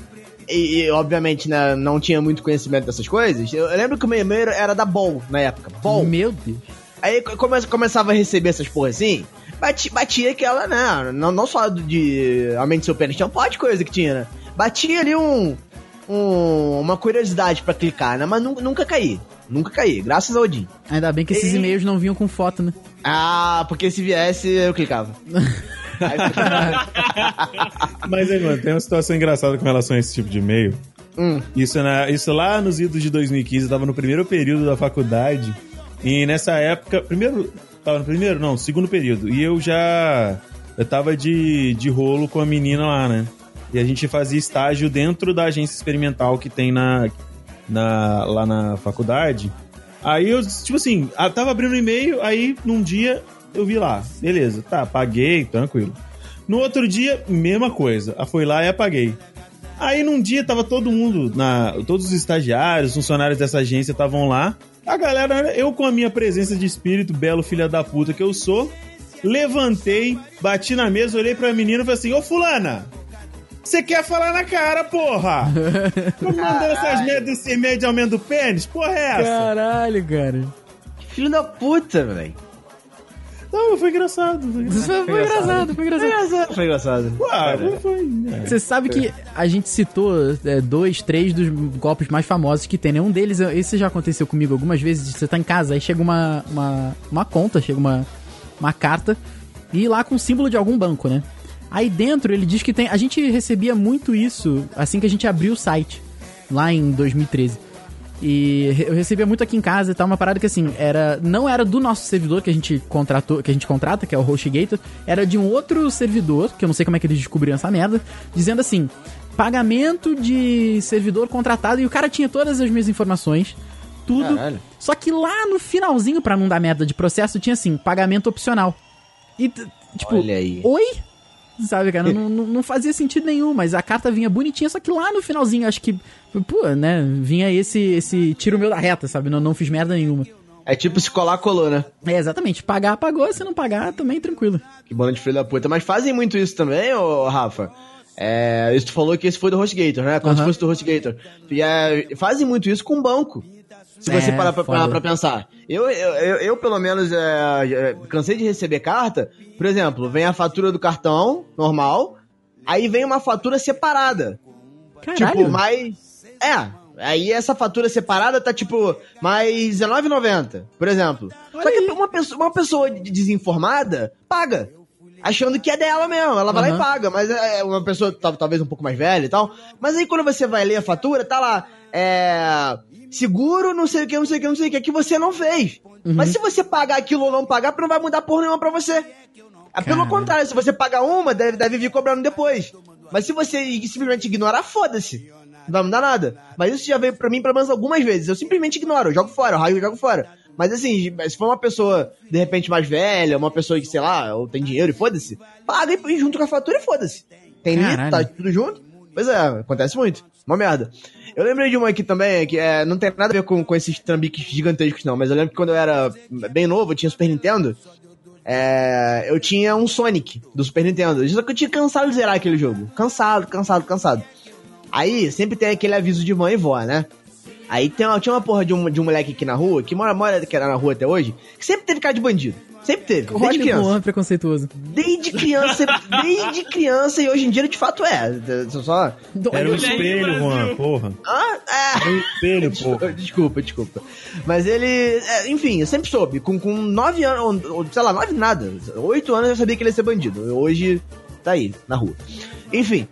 e, e, obviamente né, não tinha muito conhecimento dessas coisas, eu, eu lembro que o meu e-mail era da Bol na época. Bol. Meu Deus. Aí come, começava a receber essas porra assim, bati, batia aquela, né? Não, não só de aumente seu pênis, tinha um de coisa que tinha, né? Batia ali um. um- uma curiosidade pra clicar, né? Mas nu- nunca caí. Nunca caí, graças a Odin. Ainda bem que esses E- e-mails não vinham com foto, né? Ah, porque se viesse eu clicava. Mas aí, mano, tem uma situação engraçada com relação a esse tipo de e-mail. hum, Isso, na, isso lá nos idos de 2015, eu tava no primeiro período da faculdade. E nessa época. Primeiro. Tava no primeiro? Não, segundo período. E eu já. Eu tava de, de rolo com a menina lá, né? E a gente fazia estágio dentro da agência experimental que tem na, na, lá na faculdade. Aí eu, tipo assim, ah, tava abrindo e-mail, aí num dia eu vi lá. Beleza, tá, paguei, tranquilo. No outro dia, mesma coisa. Ah, foi lá e apaguei. Aí num dia tava todo mundo, na, todos os estagiários, funcionários dessa agência estavam lá. A galera, eu com a minha presença de espírito, belo filha da puta que eu sou, levantei, bati na mesa, olhei pra menina e falei assim: Ô Fulana, você quer falar na cara, porra? Tô mandando essas merdas desse e-mail de aumento do pênis? Porra é essa? Caralho, cara. filho da puta, velho. Não, foi engraçado. Foi engraçado. foi, engraçado, foi engraçado. Foi engraçado. Foi. né? Você sabe que a gente citou é, dois, três dos golpes mais famosos que tem, né? Um deles, esse já aconteceu comigo algumas vezes. Você tá em casa, aí chega uma, uma, uma conta, chega uma, uma carta, e lá com o símbolo de algum banco, né? Aí dentro ele diz que tem. A gente recebia muito isso assim que a gente abriu o site, lá em 2013. E eu recebia muito aqui em casa e tal, uma parada que assim, era não era do nosso servidor que a gente contratou, que a gente contrata, que é o HostGator, era de um outro servidor, que eu não sei como é que eles descobriram essa merda, dizendo assim: pagamento de servidor contratado, e o cara tinha todas as minhas informações, tudo. Caralho. Só que lá no finalzinho, pra não dar merda de processo, tinha assim, pagamento opcional. E, tipo, Olha aí. oi? Sabe, cara, não, não, não fazia sentido nenhum, mas a carta vinha bonitinha, só que lá no finalzinho, acho que, pô, né, vinha esse, esse tiro meu da reta, sabe? Não, não fiz merda nenhuma. É tipo se colar, colou, né? É, exatamente, pagar, pagou, se não pagar, também tranquilo. Que bando de filho da puta. Mas fazem muito isso também, ô Rafa? É, isso tu falou que esse foi do HostGator, né? Como Aham. se fosse do HostGator. E, é, fazem muito isso com banco. Se você É, parar pra, parar pra pensar. Eu, eu, eu, eu, pelo menos, é, é, cansei de receber carta. Por exemplo, vem a fatura do cartão, normal. Aí vem uma fatura separada. Caralho. Tipo, mais. É. Aí essa fatura separada tá tipo mais R$19,90, por exemplo. Só que uma pessoa, uma pessoa de- desinformada paga. Achando que é dela mesmo. Ela vai lá Aham. e paga. Mas é uma pessoa tal- talvez um pouco mais velha e tal. Mas aí quando você vai ler a fatura, tá lá. É. Seguro, não sei o que, não sei o que, não sei o que, que você não fez. Mas se você pagar aquilo ou não pagar, não vai mudar porra nenhuma pra você. Ah, Pelo contrário, se você pagar uma, deve, deve vir cobrando depois. Mas se você simplesmente ignorar, foda-se. Não vai mudar nada. Mas isso já veio pra mim pelo menos algumas vezes. Eu simplesmente ignoro, eu jogo fora, eu raio e jogo fora. Mas assim, se for uma pessoa, de repente, mais velha, uma pessoa que, sei lá, ou tem dinheiro e foda-se, paga e, junto com a fatura e foda-se. Tem Caralho. tá tudo junto? Pois é, acontece muito. Uma merda. Eu lembrei de uma aqui também, que é, não tem nada a ver com, com esses trambiques gigantescos, não. Mas eu lembro que quando eu era bem novo, eu tinha Super Nintendo. É, eu tinha um Sonic do Super Nintendo. Só que eu tinha cansado de zerar aquele jogo. Cansado, cansado, cansado. Aí sempre tem aquele aviso de mãe e vó, né? Aí tem uma, tinha uma porra de um, de um moleque aqui na rua, que mora, mora que era na rua até hoje, que sempre teve cara de bandido. Sempre teve, desde Olha criança. Juan preconceituoso. Desde criança, desde criança, e hoje em dia de fato é. Só- Só. Era um espelho, Juan, porra. Ah, é. Era um espelho, porra. Desculpa, desculpa. Mas ele, é, enfim, eu sempre soube. Com, com nove anos, sei lá, nove nada. Oito anos eu sabia que ele ia ser bandido. Hoje tá aí, na rua. Enfim.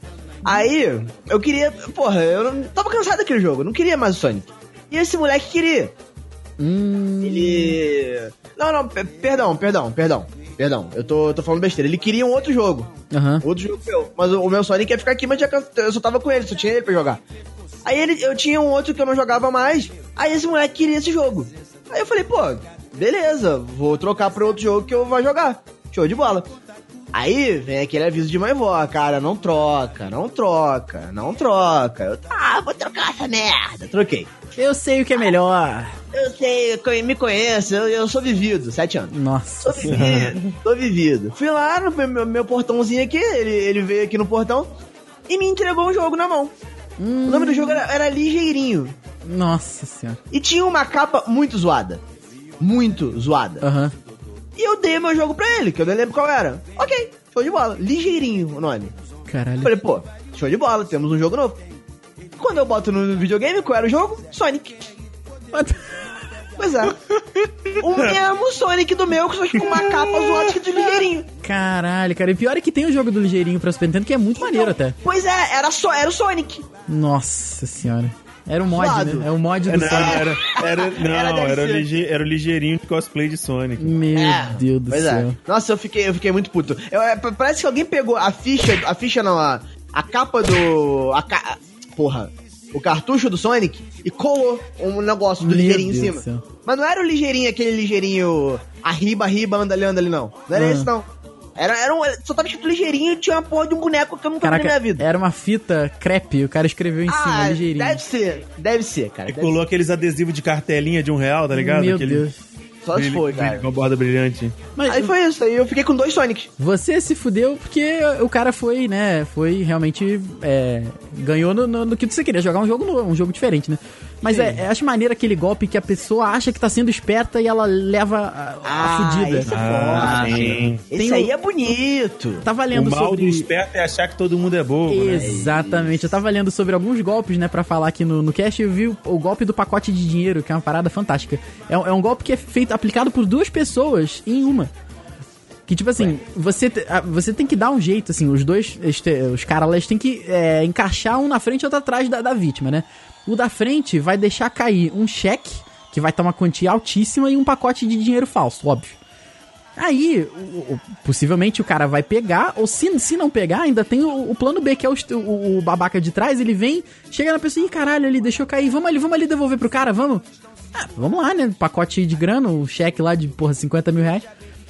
Aí, eu queria. Porra, eu não, tava cansado daquele jogo. Eu não queria mais o Sonic. E esse moleque queria. Hum, Ele. Não, não, pe- perdão, perdão, perdão. Perdão, eu tô, tô falando besteira. Ele queria um outro jogo. aham. Outro jogo meu. Mas o, o meu Sonic ia ficar aqui, mas eu só tava com ele, só tinha ele pra jogar. Aí ele, eu tinha um outro que eu não jogava mais. Aí esse moleque queria esse jogo. Aí eu falei, pô, beleza, vou trocar pra outro jogo que eu vou jogar. Show de bola. Aí vem aquele aviso de mãe vó, cara, não troca, não troca, não troca. Eu, ah, vou trocar essa merda. Troquei. Eu sei o que é melhor. Eu sei, eu me conheço, eu, eu sou vivido, sete anos. Nossa. Tô vivido, tô vivido. Fui lá no meu, meu- portãozinho aqui, ele, ele veio aqui no portão e me entregou um jogo na mão. O nome do jogo era, era Ligeirinho. Nossa senhora. E tinha uma capa muito zoada. Muito zoada. Aham. E eu dei meu jogo pra ele, que eu nem lembro qual era. Ok, show de bola. Ligeirinho o nome. Caralho. Falei, pô, show de bola, temos um jogo novo. Quando eu boto no videogame, qual era o jogo? Sonic. Pois é. O mesmo Sonic do meu, só que com uma capa zoada escrito ligeirinho. Caralho, cara. E pior é que tem o jogo do ligeirinho pra Super Nintendo que é muito maneiro até. Pois é, era só era o Sonic. Nossa senhora. Era um mod, né? É o mod do Não, Sonic. era, era, não, Era era, era o ligeirinho de cosplay de Sonic. Meu É, Deus do Pois céu. é. Nossa, eu fiquei, eu fiquei muito puto. Eu- é, pa- parece que alguém pegou a ficha, a ficha não, a, a capa do. A ca, porra. O cartucho do Sonic e colou um negócio do Meu ligeirinho Deus em cima. céu. Mas não era o ligeirinho, aquele ligeirinho arriba, arriba, anda ali, anda ali, não. Não era Ah. esse, não. Era, era um, só tava escrito ligeirinho e tinha uma porra de um boneco que eu nunca vi Caraca, na minha vida. era uma fita crepe, o cara escreveu em cima, ah, ligeirinho. deve ser, deve ser, cara. E colou aqueles adesivos de cartelinha de um real, tá ligado? Meu Aquele Deus. ser. Só se foi, cara. Com a borda brilhante. Mas Aí foi isso, aí eu fiquei com dois Sonics. você se fudeu porque o cara foi, né, foi realmente, é, ganhou no, no, no que você queria, jogar um jogo novo, um jogo diferente, né? Mas é, é, acho maneiro aquele golpe que a pessoa acha que tá sendo esperta e ela leva a, a fudida. esse é Ah, forte. sim. Esse aí o- é bonito. Tava O lendo mal sobre... do esperto é achar que todo mundo é bobo, né? Exatamente, eu tava lendo sobre alguns golpes, né, pra falar aqui no, no cast, e eu vi o, o golpe do pacote de dinheiro, que é uma parada fantástica. É, é um golpe que é feito, aplicado por duas pessoas em uma. Que tipo assim, você, você tem que dar um jeito, assim, os dois, este- os caras eles têm que é, encaixar um na frente e outro atrás da, da vítima, né? O da frente vai deixar cair um cheque, que vai estar uma quantia altíssima, e um pacote de dinheiro falso, óbvio. Aí, o- o- possivelmente o cara vai pegar, ou se, se não pegar, ainda tem o, o plano B, que é o, babaca de trás, ele vem, chega na pessoa, ih, caralho, ele deixou cair, vamos ali, vamos ali devolver pro cara, vamos? Ah, vamos lá, né? Pacote de grana, o cheque lá de, porra, 50 mil reais.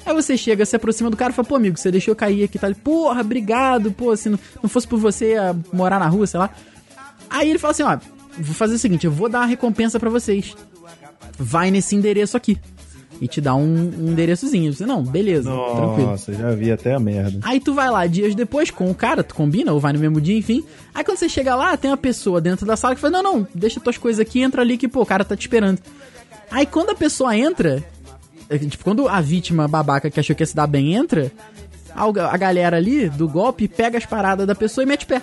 Aí você chega, se aproxima do cara e fala, pô, amigo, você deixou cair aqui, tá? Porra, obrigado, pô, se não, não fosse por você morar na rua, sei lá. Aí ele fala assim, ó, vou fazer o seguinte, eu vou dar uma recompensa pra vocês. Vai nesse endereço aqui. E te dá um, um endereçozinho. Você, não, beleza, tranquilo. Nossa, já vi até a merda. Aí tu vai lá dias depois com o cara, tu combina, ou vai no mesmo dia, enfim. Aí quando você chega lá, tem uma pessoa dentro da sala que fala: Não, não, deixa tuas coisas aqui, entra ali que, pô, o cara tá te esperando. Aí quando a pessoa entra, tipo, quando a vítima babaca que achou que ia se dar bem entra, a, a galera ali do golpe pega as paradas da pessoa e mete pé.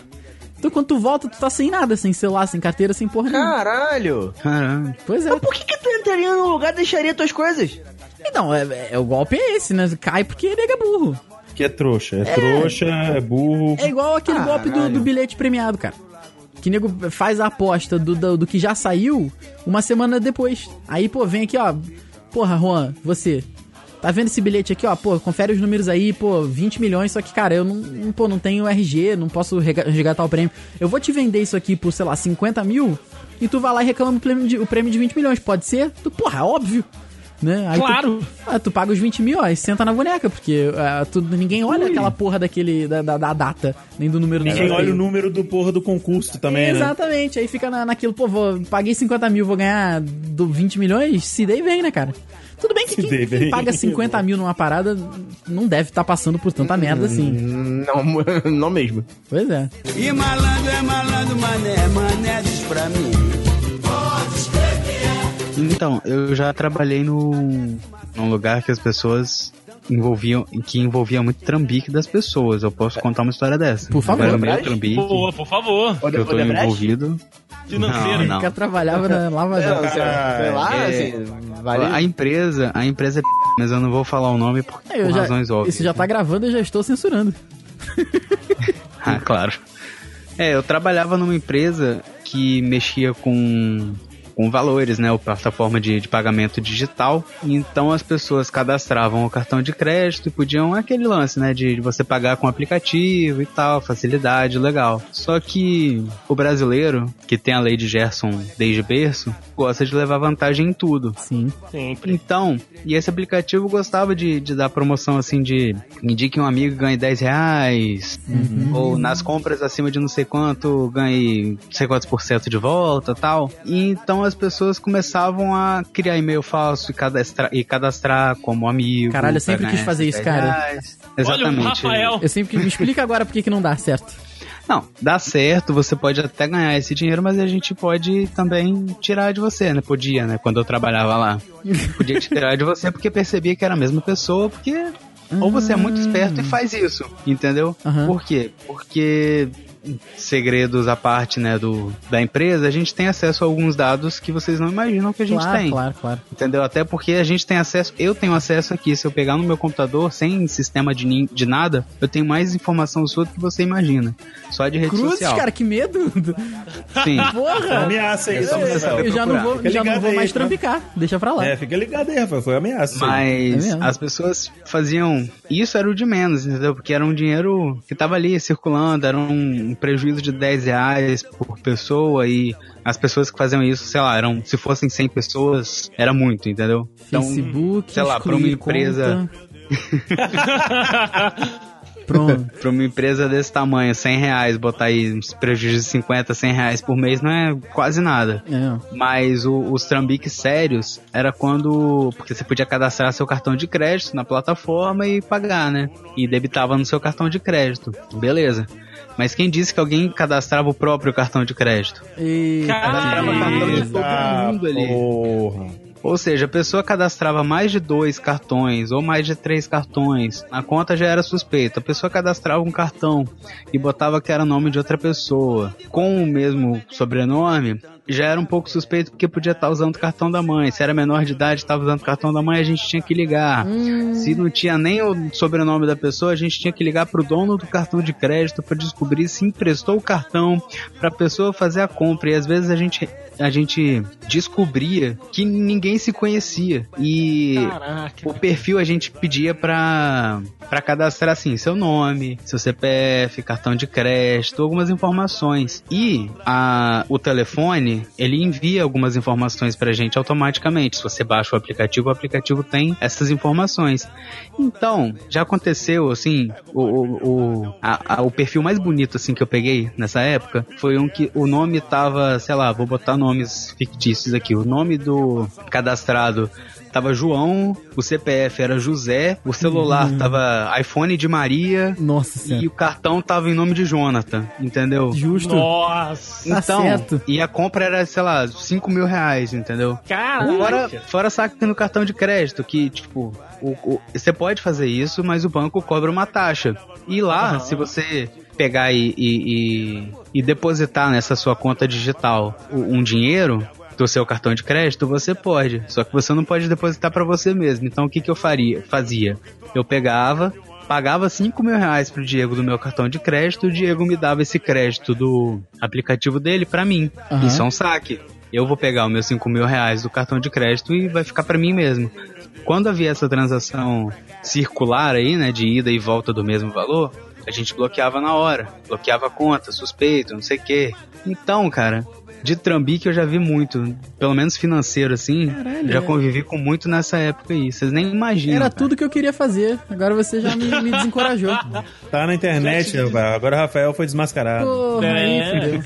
Então quando tu volta, tu tá sem nada, sem celular, sem carteira, sem porra nenhuma. Caralho. Caralho. Pois é. Mas por que, que tu entraria no lugar e deixaria tuas coisas? Então, é, é- é- o golpe é esse, né? Cai porque nega burro. Que é trouxa. É, trouxa, é burro. É igual aquele Caralho. golpe do, do bilhete premiado, cara. Que nego faz a aposta do, do, do que já saiu uma semana depois. Aí, pô, vem aqui, ó. Porra, Juan, você. Tá vendo esse bilhete aqui, ó? Pô, confere os números aí, pô, 20 milhões, só que, cara, eu não, pô, não tenho RG, não posso resgatar o prêmio. Eu vou te vender isso aqui por, sei lá, 50 mil e tu vai lá e reclama o prêmio de, o prêmio de 20 milhões. Pode ser? Tu, porra, é óbvio. Né? Aí Claro. Tu, ah, tu paga os 20 mil, ó, e senta na boneca, porque ah, tu- ninguém olha aquela porra daquele, da, da, da data, nem do número Ninguém olha o número do porra do concurso também, né? Exatamente, aí fica na, naquilo, pô, vou, paguei 50 mil, vou ganhar do 20 milhões, se dei bem, né, cara? Tudo bem que Se quem, dei quem paga 50 mil numa parada não deve estar passando por tanta merda assim. Não, não mesmo. Pois é. E malandro é malandro, mané, mané diz pra mim. Então, eu já trabalhei no, num lugar que as pessoas envolviam, que envolvia muito trambique das pessoas. Eu posso contar uma história dessa. Por favor. Era meio trambique. Boa, por favor. que eu tô envolvido. Financeiro. Não, não. O cara trabalhava na Lava Jato. sei lá, É, assim. A empresa, a empresa é p... mas eu não vou falar o nome por, É, eu por já, razões óbvias. Isso já tá gravando, eu já estou censurando. Ah, claro. É, eu trabalhava numa empresa que mexia com, com valores, né? O plataforma de, de pagamento digital. Então as pessoas cadastravam o cartão de crédito e podiam aquele lance, né? De, de você pagar com aplicativo e tal, facilidade, legal. Só que o brasileiro, que tem a lei de Gerson desde berço, gosta de levar vantagem em tudo. Sim. Sempre. Então, e esse aplicativo gostava de, de dar promoção assim de indique um amigo ganhe 10 reais, ou nas compras acima de não sei quanto ganhe não sei quantos por cento de volta tal. E então as pessoas começavam a criar e-mail falso e cadastrar, e cadastrar como amigo. Caralho, eu sempre quis fazer isso, 10 cara. reais. Olha o Exatamente. Rafael. Eu sempre me explica agora por que que não dá certo. Não, dá certo, você pode até ganhar esse dinheiro, mas a gente pode também tirar de você, né? Podia, né? Quando eu trabalhava lá. Podia tirar de você porque percebia que era a mesma pessoa, porque. Ou você é muito esperto e faz isso, entendeu? Aham. Por quê? Porque segredos à parte, né, do, da empresa, a gente tem acesso a alguns dados que vocês não imaginam que a gente claro, tem. claro, claro. Entendeu? Até porque a gente tem acesso, eu tenho acesso aqui, se eu pegar no meu computador, sem sistema de, de nada, eu tenho mais informação sua do que você imagina. Só de rede Cruzes, social. cara, que medo. Sim. Porra. Ameaça aí, só Rafael. preciso saber Eu já não vou, já não vou aí, mais tá? trampicar. Deixa pra lá. É, fica ligado aí, Rafael. Foi ameaça. Mas É as pessoas faziam. Isso era o de menos, entendeu? Porque era um dinheiro que tava ali circulando, era um prejuízo de 10 reais por pessoa e as pessoas que faziam isso, sei lá, eram, se fossem 100 pessoas, era muito, entendeu? Então, Facebook, sei lá, pra uma empresa-. Pronto. pra uma empresa desse tamanho, 100 reais, botar aí uns prejuízos de 50, 100 reais por mês não é quase nada. É. Mas o- os trambiques sérios era quando. Porque você podia cadastrar seu cartão de crédito na plataforma e pagar, né? E debitava no seu cartão de crédito. Beleza. Mas quem disse que alguém cadastrava o próprio cartão de crédito? Cadastrava o cartão de todo mundo ali. Porra. Ou seja, a pessoa cadastrava mais de dois cartões ou mais de três cartões, a conta já era suspeita. A pessoa cadastrava um cartão e botava que era o nome de outra pessoa com o mesmo sobrenome, já era um pouco suspeito porque podia estar usando o cartão da mãe. Se era menor de idade e estava usando o cartão da mãe, a gente tinha que ligar. Se não tinha nem o sobrenome da pessoa, a gente tinha que ligar pro dono do cartão de crédito para descobrir se emprestou o cartão para a pessoa fazer a compra. E às vezes a gente a gente descobria que ninguém se conhecia. E Caraca. o perfil a gente pedia pra, pra cadastrar assim, seu nome, seu CPF, cartão de crédito, algumas informações. E a, o telefone, ele envia algumas informações pra gente automaticamente. Se você baixa o aplicativo, o aplicativo tem essas informações. Então, já aconteceu, assim, o, o, o, a- a- o perfil mais bonito, assim, que eu peguei nessa época foi um que o nome tava, sei lá, vou botar nomes fictícios aqui. O nome do cadastrado tava João, o CPF era José, o celular tava iPhone de Maria Nossa senhora. e o cartão tava em nome de Jonathan, entendeu? Justo. Nossa. Tá Então, certo. e a compra era, sei lá, 5 mil reais, entendeu? Caraca. Fora, fora saque no cartão de crédito, que, tipo, você pode fazer isso, mas o banco cobra uma taxa. E lá, se você pegar e, e- e- e depositar nessa sua conta digital um dinheiro do seu cartão de crédito, você pode. Só que você não pode depositar para você mesmo. Então o que, que eu faria? Fazia? Eu pegava, pagava 5 mil reais pro Diego do meu cartão de crédito, o Diego me dava esse crédito do aplicativo dele para mim. Aham. Isso é um saque. Eu vou pegar os meus 5 mil reais do cartão de crédito e vai ficar para mim mesmo. Quando havia essa transação circular aí, né, de ida e volta do mesmo valor, a gente bloqueava na hora. Bloqueava a conta, suspeito, não sei o quê. Então, cara, de trambique eu já vi muito. Pelo menos financeiro, assim. Caralho, já é. convivi com muito nessa época aí. Vocês nem imaginam. Era cara. tudo que eu queria fazer. Agora você já me, me desencorajou. Tá na internet. Agora o Rafael foi desmascarado. Porra, É.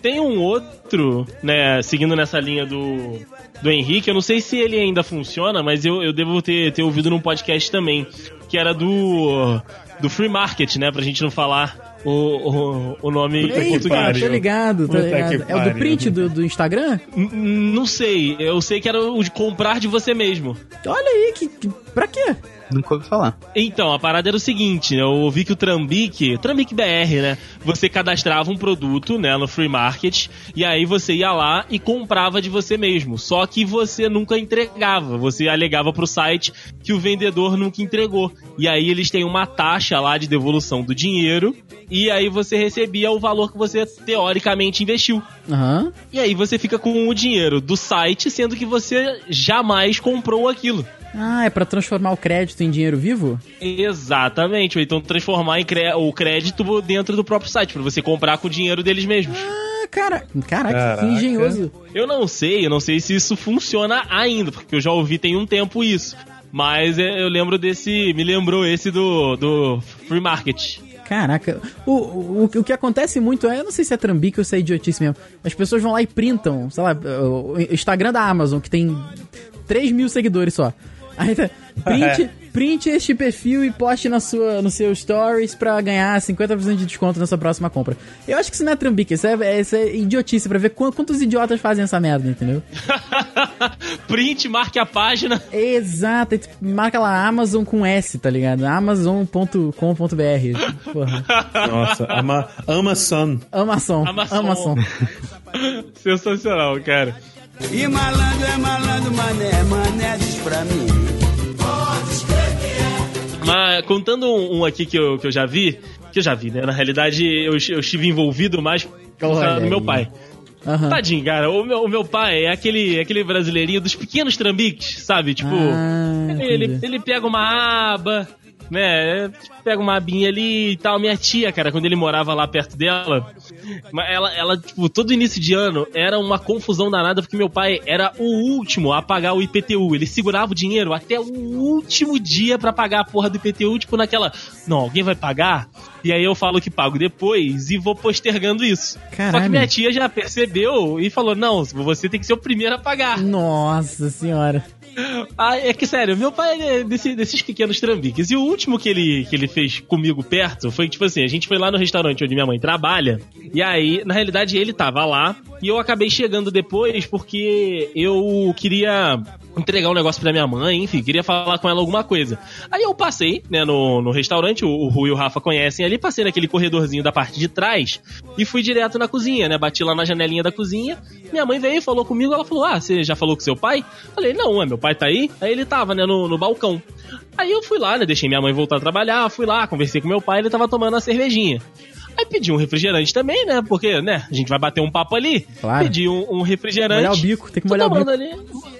Tem um outro, né, seguindo nessa linha do, do Henrique, eu não sei se ele ainda funciona, mas eu, eu devo ter, ter ouvido num podcast também, que era do, do free market, né, pra gente não falar o, o, o nome Puta em português. pariu. Tô ligado, tô ligado. É o do print do, do Instagram? N- Não sei, eu sei que era o de comprar de você mesmo. Olha aí, que, que, pra quê? Nunca ouvi falar. Então, a parada era o seguinte, né? Eu ouvi que o Trambique, Trambique BR, né? Você cadastrava um produto, né, no free market, e aí você ia lá e comprava de você mesmo. Só que você nunca entregava. Você alegava pro site que o vendedor nunca entregou. E aí eles têm uma taxa lá de devolução do dinheiro, e aí você recebia o valor que você teoricamente investiu. Aham. E aí você fica com o dinheiro do site, sendo que você jamais comprou aquilo. Ah, é pra transformar o crédito em dinheiro vivo? Exatamente, ou então transformar o crédito dentro do próprio site, pra você comprar com o dinheiro deles mesmos. Ah, cara. Caraca, Caraca. que engenhoso. Eu não sei, eu não sei se isso funciona ainda, porque eu já ouvi tem um tempo isso. Mas é, eu lembro desse. Me lembrou esse do, do Free Market. Caraca, o, o, o que acontece muito é, eu não sei se é trambique ou se é idiotice mesmo. As pessoas vão lá e printam, sei lá, o Instagram da Amazon, que tem 3 mil seguidores só. Aí tá, print, print este perfil e poste na sua, no seu stories pra ganhar 50% de desconto na sua próxima compra. Eu acho que isso não é trambique, isso é, isso é idiotice pra ver qu- quantos idiotas fazem essa merda, entendeu? Print, marque a página. Exato, marca lá Amazon com S, tá ligado? Amazon.com.br. Porra. Nossa, ama, Amazon. Amazon. Amazon. Amazon. Sensacional, cara. E malandro é malandro, mané, mané diz pra mim. Mas contando um, um aqui que eu, que eu já vi, que eu já vi, né? Na realidade, eu, eu estive envolvido mais causa do meu pai. Aham. Tadinho, cara. O meu, o meu pai é aquele, aquele brasileirinho dos pequenos trambiques, sabe? Tipo, Ah, ele, ele, ele pega uma aba, né? Pega uma abinha ali e tal. Minha tia, cara, quando ele morava lá perto dela, mas ela, ela, tipo, todo início de ano era uma confusão danada porque meu pai era o último a pagar o IPTU. Ele segurava o dinheiro até o último dia pra pagar a porra do IPTU, tipo, naquela. Não, alguém vai pagar? E aí eu falo que pago depois e vou postergando isso. Só que Caralho. minha tia já percebeu e falou: não, você tem que ser o primeiro a pagar. Nossa senhora. Ah, é que sério, meu pai é desse- desses pequenos trambiques. E o último que ele, que ele fez comigo perto foi tipo assim: a gente foi lá no restaurante onde minha mãe trabalha. E aí, na realidade, ele tava lá. E eu acabei chegando depois porque eu queria entregar um negócio pra minha mãe, enfim, queria falar com ela alguma coisa. Aí eu passei, né, no, no restaurante, o, o Rui e o Rafa conhecem ali, passei naquele corredorzinho da parte de trás e fui direto na cozinha, né? Bati lá na janelinha da cozinha. Minha mãe veio falou comigo, ela falou: Ah, você já falou com seu pai? Falei, não, é, meu pai tá aí? Aí ele tava, né, no, no balcão. Aí eu fui lá, né? Deixei minha mãe voltar a trabalhar, fui lá, conversei com meu pai, ele tava tomando uma cervejinha. Aí pedi um refrigerante também, né? Porque, né, a gente vai bater um papo ali. Claro. Pedi um, um refrigerante. Molhar o bico, tem que molhar o bico. ali.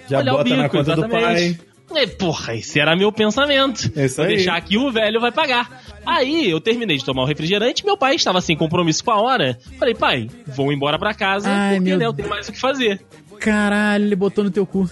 Já molhar o bota na bico, conta do exatamente. É, porra, esse era meu pensamento. É isso Vou aí. deixar aqui o velho vai pagar. Aí eu terminei de tomar o refrigerante, meu pai estava sem compromisso com a hora. Falei, pai, vou embora pra casa, Ai, porque meu né, eu tenho mais o que fazer. Caralho, ele botou no teu cu.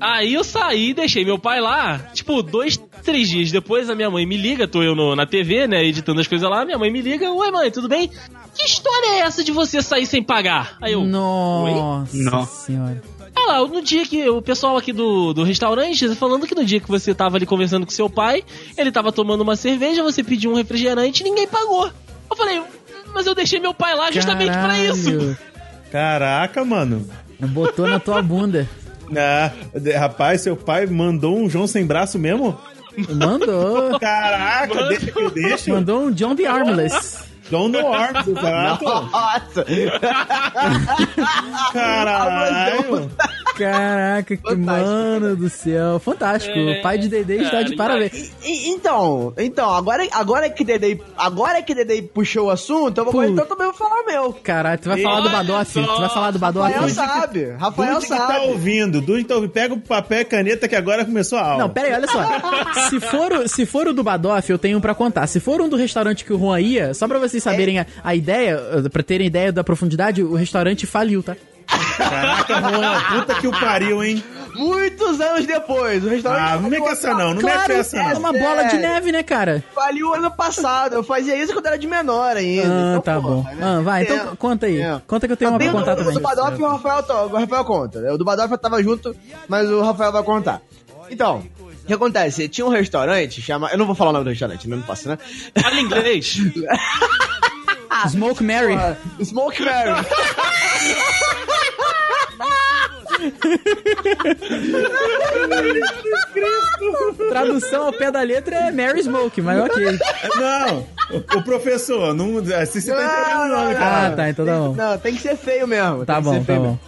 Aí eu saí, deixei meu pai lá. Tipo, dois, três dias depois, a minha mãe me liga, tô eu no- na TV, né, editando as coisas lá. Minha mãe me liga, oi mãe, tudo bem? Que história é essa de você sair sem pagar? Aí eu, Nossa Nossa. senhora. Ah lá, no dia que o pessoal aqui do, do restaurante falando que no dia que você tava ali conversando com seu pai, ele tava tomando uma cerveja, você pediu um refrigerante e ninguém pagou. Eu falei, mas eu deixei meu pai lá justamente pra Caralho. isso. Caraca, mano. Botou na tua bunda. Ah, rapaz, seu pai mandou um João sem braço mesmo? Mandou. Caraca, deixa que eu deixo. Mandou um John the Armless. John no Arms, exato. Nossa! Caralho. Caraca, que Fantástico. mano do céu. Fantástico. É, o pai de Dedê está de parabéns. E- então, então, agora, agora que Dedei, agora que Dedei puxou o assunto, eu vou, então também vou falar meu. Caralho, tu vai falar do só. Tu vai falar do Badoff? Rafael sabe, Rafael Dude que tá sabe. ouvindo, Dude tá ouvindo. Pega o papel e caneta que agora começou a aula. Não, pera aí, olha só. Se for, o- se for o do Badoff, eu tenho um pra contar. Se for um do restaurante que o Juan ia, só pra vocês saberem a, a ideia, eh, pra terem ideia da profundidade, o restaurante faliu, tá? Caraca, Juan, puta que o pariu, hein? Muitos anos depois, o restaurante Ah, não mete essa não, não mete essa é não. uma bola de sério. neve, né, cara? faliu ano passado. Eu fazia isso quando era de menor ainda. Ah, Então, tá porra, bom. né? Ah, vai, então É. conta aí. É. Conta que eu tenho uma pra Tem o contar do, também. do Badoff e o Rafael, o Rafael conta. né? O do Badoff eu tava junto, mas o Rafael vai contar. Então, o que acontece? Tinha um restaurante chama. Eu não vou falar o nome do restaurante, não, posso, né? Fala inglês. Smoke Mary. Porra, Smoke Mary. Tradução ao pé da letra é Mary Smoke, mas ok. Não, o, professor, não, assim você tá entendendo o nome, Ah, cara. tá, então tá bom. Não, tem que ser feio mesmo. Tá bom, tá feio bom. mesmo.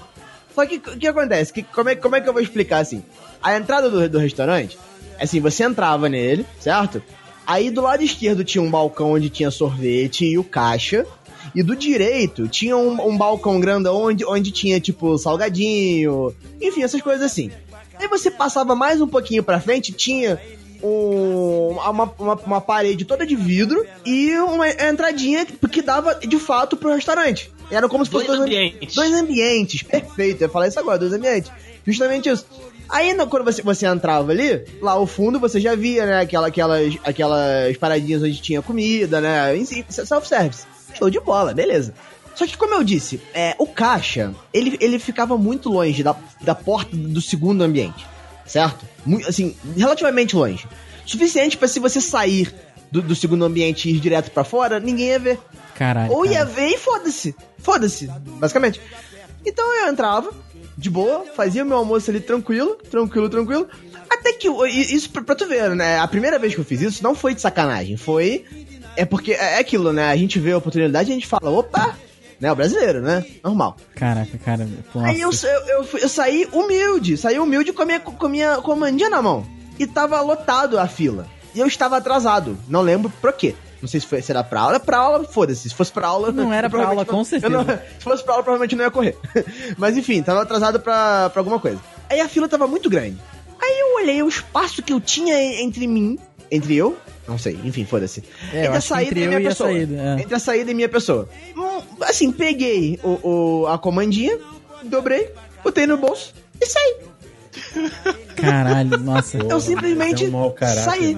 Só que o que acontece? Que, como, é, como é que eu vou explicar assim? A entrada do, do restaurante, assim, você entrava nele, certo? Aí do lado esquerdo tinha um balcão onde tinha sorvete e o caixa. E do direito tinha um, um balcão grandão onde, onde tinha, tipo, salgadinho. Enfim, essas coisas assim. Aí você passava mais um pouquinho pra frente, tinha um- uma, uma, uma parede toda de vidro e uma entradinha que, que dava de fato pro restaurante. Era como se fosse Dois dois ambientes. Dois ambientes, perfeito. Eu ia falar isso agora, dois ambientes. Justamente isso. Aí, quando você, você entrava ali, lá ao fundo você já via, né, aquela, aquelas, aquelas paradinhas onde tinha comida, né, self-service. Show de bola, beleza. Só que, como eu disse, é, o caixa, ele, ele ficava muito longe da, da porta do segundo ambiente, certo? Muito, assim, relativamente longe. Suficiente pra se você sair do, do segundo ambiente e ir direto pra fora, ninguém ia ver. Caralho. Ou ia cara. ver e foda-se. Foda-se, basicamente. Então eu entrava, de boa, fazia meu almoço ali tranquilo, tranquilo, tranquilo. Até que, isso pra, pra tu ver, né? A primeira vez que eu fiz isso não foi de sacanagem, foi. É porque é é aquilo, né? A gente vê a oportunidade e a gente fala, opa! Né? O brasileiro, né? Normal. Caraca, cara. Pô, Aí eu, nossa. eu, eu, eu saí humilde, saí humilde com a minha, com a minha comandinha na mão. E tava lotado a fila. E eu estava atrasado. Não lembro por quê. Não sei se, foi, se era pra aula. Pra aula, foda-se. Se fosse pra aula. Não era pra aula, com certeza. não- se fosse pra aula, provavelmente não ia correr. Mas enfim, tava atrasado pra, pra alguma coisa. Aí a fila tava muito grande. Aí eu olhei o espaço que eu tinha entre mim. Entre eu? Não sei, enfim, foda-se. É, eu acho que entre e a saída, é. Entre a saída e minha pessoa. Hum, Assim, peguei o, o- a comandinha, dobrei, botei no bolso e saí. Caralho, nossa. Eu simplesmente é um mau caráter saí.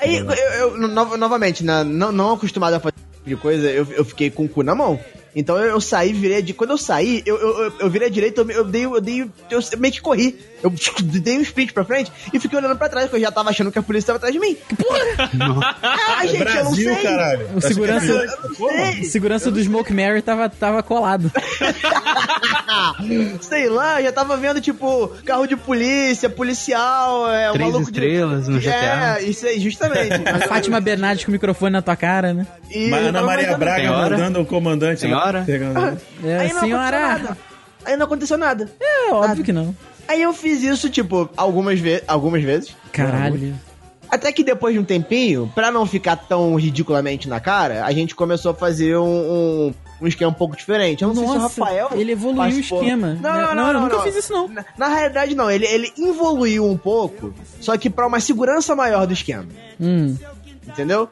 Aí, eu, eu- no- novamente, na- não, não acostumado a fazer esse tipo de coisa, eu, eu fiquei com o cu na mão. Então eu, eu saí, virei de. Quando eu saí, eu, eu, eu- eu virei à direita, eu, eu dei. Eu dei. Eu meio que corri. Eu dei um sprint pra frente e fiquei olhando pra trás, porque eu já tava achando que a polícia tava atrás de mim. Ah, gente, eu não Brasil, sei. caralho. O segurança- é Brasil. Porra. O segurança do Smoke Mary tava, tava colado. Sei lá, já tava vendo, tipo, carro de polícia, policial, é, um Três maluco de- estrelas no GTA. É, isso aí, justamente. A Fátima Bernardes com o microfone na tua cara, né? E Mas Ana Maria Braga mandando o comandante lá, Tem hora? pegando- É, Aí não senhora. aconteceu nada. Aí não aconteceu nada. É, óbvio que não. Aí eu fiz isso, tipo, algumas, ve algumas vezes. Caralho. Até que depois de um tempinho, pra não ficar tão ridiculamente na cara, a gente começou a fazer um, um, um esquema um pouco diferente. Eu não sei se o Nossa, Rafael. ele evoluiu o participou. esquema. Não, não, não, eu não, nunca não. fiz isso, não. Na, na realidade, não. Ele, ele evoluiu um pouco, só que pra uma segurança maior do esquema. Hum. Entendeu?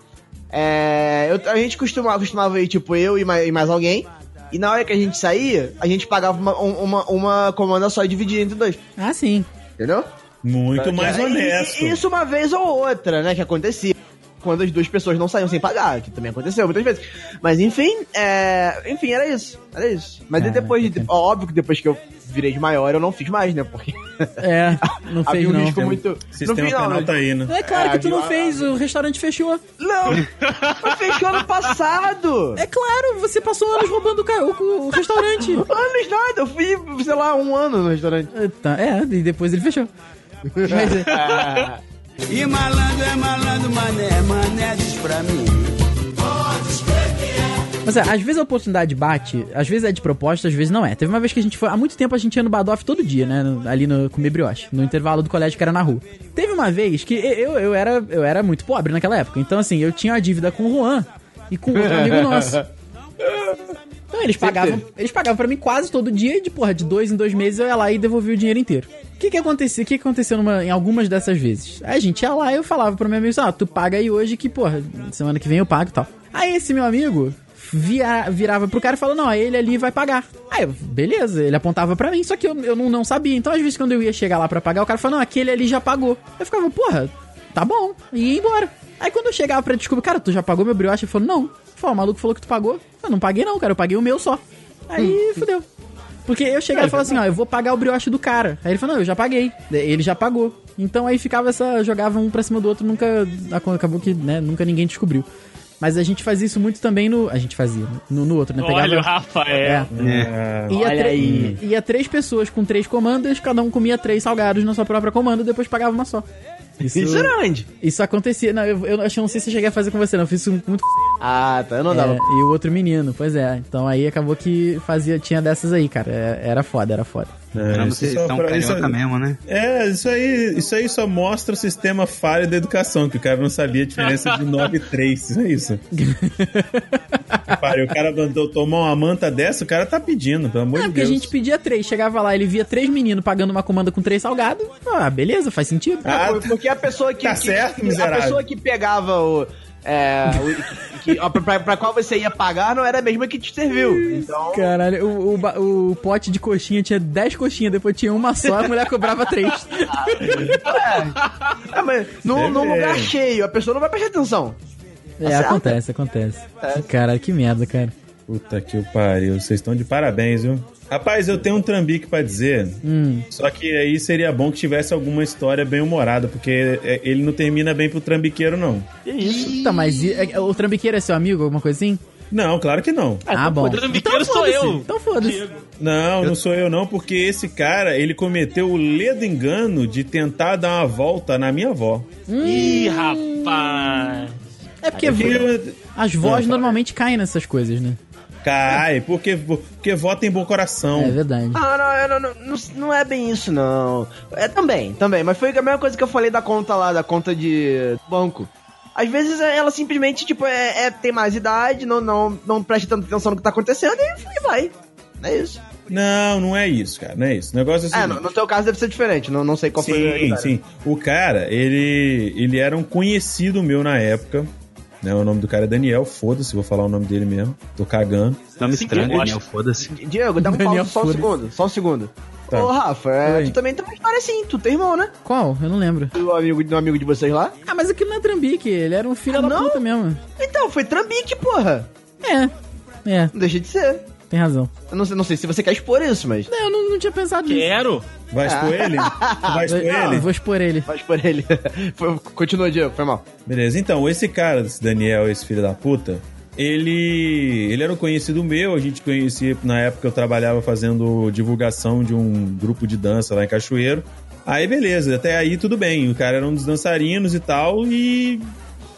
É, eu- a gente costumava, costumava ir, tipo, eu e mais, e mais alguém. E na hora que a gente saía, a gente pagava uma, um- uma, uma comanda só e dividia entre dois. Ah, sim. Entendeu? Muito mais É, honesto. Isso uma vez ou outra, né? Que acontecia. Quando as duas pessoas não saíam sem pagar, que também aconteceu muitas vezes. Mas enfim, é... enfim, era isso. Era isso. Mas Caraca. depois de. Óbvio que depois que eu virei de maior, eu não fiz mais, né? Porque É, não fez havia um não. risco muito. Sistema no final, penal né? tá aí, né? É claro É, que tu não fez, o restaurante fechou. Não! Mas fechou ano passado! É claro, você passou anos roubando o- o restaurante. Anos nada, eu fui, sei lá, um ano no restaurante. Tá, é, e depois ele fechou. Mas, é, E malandro é malandro, mané, mané diz pra mim. mas é, às vezes a oportunidade bate, às vezes é de propósito, às vezes não é. Teve uma vez que a gente foi, há muito tempo a gente ia no Badoff todo dia, né? no- Ali no comer brioche, no intervalo do colégio que era na rua. Teve uma vez que eu, eu, era, eu era muito pobre naquela época, então assim, eu tinha uma dívida com o Juan e com outro amigo nosso. Então eles pagavam, eles pagavam pra mim quase todo dia e de porra, de dois em dois meses eu ia lá e devolvia o dinheiro inteiro. O que que acontecia? O que que aconteceu numa- em algumas dessas vezes? Aí a gente ia lá e eu falava pro meu amigo, assim, ah, tu paga aí hoje que, porra, semana que vem eu pago e tal. Aí esse meu amigo via- virava pro cara e falava, não, ele ali vai pagar. Aí eu, beleza, ele apontava pra mim, só que eu, eu não, não sabia. Então às vezes quando eu ia chegar lá pra pagar, o cara falava, não, aquele ali já pagou. Eu ficava, porra, tá bom, e ia embora. Aí quando eu chegava pra descobrir, cara, tu já pagou meu brioche? Ele falou, não. Falei, o maluco falou que tu pagou. Eu não paguei não, cara, eu paguei o meu só. Aí fudeu. Porque eu chegava e falava assim, ó, eu vou pagar o brioche do cara. Aí ele falou, não, eu já paguei. Ele já pagou. Então aí ficava essa, jogava um pra cima do outro, nunca, acabou que, né, nunca ninguém descobriu. Mas a gente fazia isso muito também no. A gente fazia. No, no outro, né? Olha o Rafael. É. Ia, Olha aí. ia três pessoas com três comandas, cada um comia três salgados na sua própria comanda e depois pagava uma só. Isso, Isso era onde? isso acontecia. Não, eu, eu acho que não sei se eu cheguei a fazer com você, não. Eu fiz isso muito. Ah, tá. Eu não dava. É, e o outro menino, pois é. Então aí acabou que fazia, tinha dessas aí, cara. É- Era foda, era foda. É, Caramba, isso vocês só estão pra- isso carioca é- mesmo, né? É, isso aí, isso aí só mostra o sistema falho da educação, que o cara não sabia a diferença de 9 e 3. Isso é isso. Pare, o cara mandou tomar uma manta dessa, o cara tá pedindo, pelo amor É, de porque a Deus. gente pedia três, chegava lá, ele via três meninos pagando uma comanda com três salgados. Ah, beleza, faz sentido. Ah, Por- Porque a pessoa que. tá que- certo, que- a miserável. pessoa que pegava o. É, que, pra, pra qual você ia pagar não era a mesma que te serviu. Então. Caralho, o, o, o pote de coxinha tinha 10 coxinhas, depois tinha uma só, a mulher cobrava três. É, mas num, lugar cheio, a pessoa não vai prestar atenção. É, certo. acontece, acontece. Cara, que merda, cara. Puta que o pariu, vocês estão de parabéns, viu? Rapaz, eu tenho um trambique pra dizer, Hum. só que aí seria bom que tivesse alguma história bem humorada, porque é, ele não termina bem pro trambiqueiro, não. Que isso? Tá, mas é- o trambiqueiro é seu amigo, alguma coisa assim? Não, claro que não. Ah, bom. O trambiqueiro sou foda-se, eu. Então foda-se. Não, não sou eu não, porque esse cara, ele cometeu o ledo engano de tentar dar uma volta na minha avó. Ih, rapaz. É porque Porque as vozes Não, normalmente caem nessas coisas, né? Cai, porque, porque vó tem bom coração. É verdade. Ah, não, é, não, não, não, não é bem isso, não. É também, também. Mas foi a mesma coisa que eu falei da conta lá, da conta de banco. Às vezes é, ela simplesmente, tipo, é, é- tem mais idade, não, não, não presta tanta atenção no que tá acontecendo e, e vai. É isso. Não, não é isso, cara, não é isso. O negócio é o É, no, no teu caso deve ser diferente, não, não sei qual foi a Sim, sim. O cara, ele, ele era um conhecido meu na época. Né? O nome do cara é Daniel, foda-se, vou falar o nome dele mesmo. Tô cagando. Nome Sim, estranho. Daniel, foda-se. Diego, dá um Daniel pau, só um segundo, só um segundo. Tá. Ô, Rafa, é, tu também tem uma história assim, tu tem irmão, né? Qual? Eu não lembro. O amigo, do amigo de vocês lá? Ah, mas aquilo não é trambique, ele era um filho Ah, da não? puta mesmo. Então, foi trambique, porra. É, é, Não deixa de ser. Tem razão. Eu não, sei- não sei se você quer expor isso, mas... Não, eu não, não tinha pensado nisso. Quero. Vai expor ele? Vai expor Eu ele? vou expor ele. Vai expor ele. Foi- Continua, Diego, foi mal. Beleza, então, esse cara, esse Daniel, esse filho da puta, ele, ele era um conhecido meu, a gente conhecia, na época eu trabalhava fazendo divulgação de um grupo de dança lá em Cachoeiro. Aí beleza, até aí tudo bem, o cara era um dos dançarinos e tal, e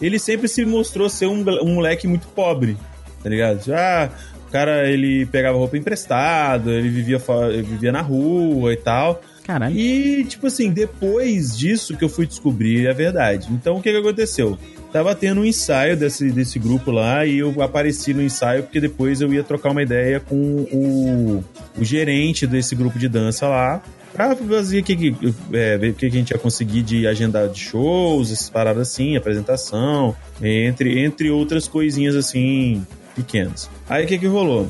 ele sempre se mostrou ser um, um moleque muito pobre, tá ligado? Já o cara, ele pegava roupa emprestada, ele vivia, ele vivia na rua e tal. Caralho. E, tipo assim, depois disso que eu fui descobrir a verdade. Então, o que que aconteceu? Tava tendo um ensaio desse, desse grupo lá e eu apareci no ensaio porque depois eu ia trocar uma ideia com o, o gerente desse grupo de dança lá pra fazer o que, que, é, ver o que, que a gente ia conseguir de agendar de shows, essas paradas assim, apresentação, entre, entre outras coisinhas assim pequenas. Aí o que que rolou?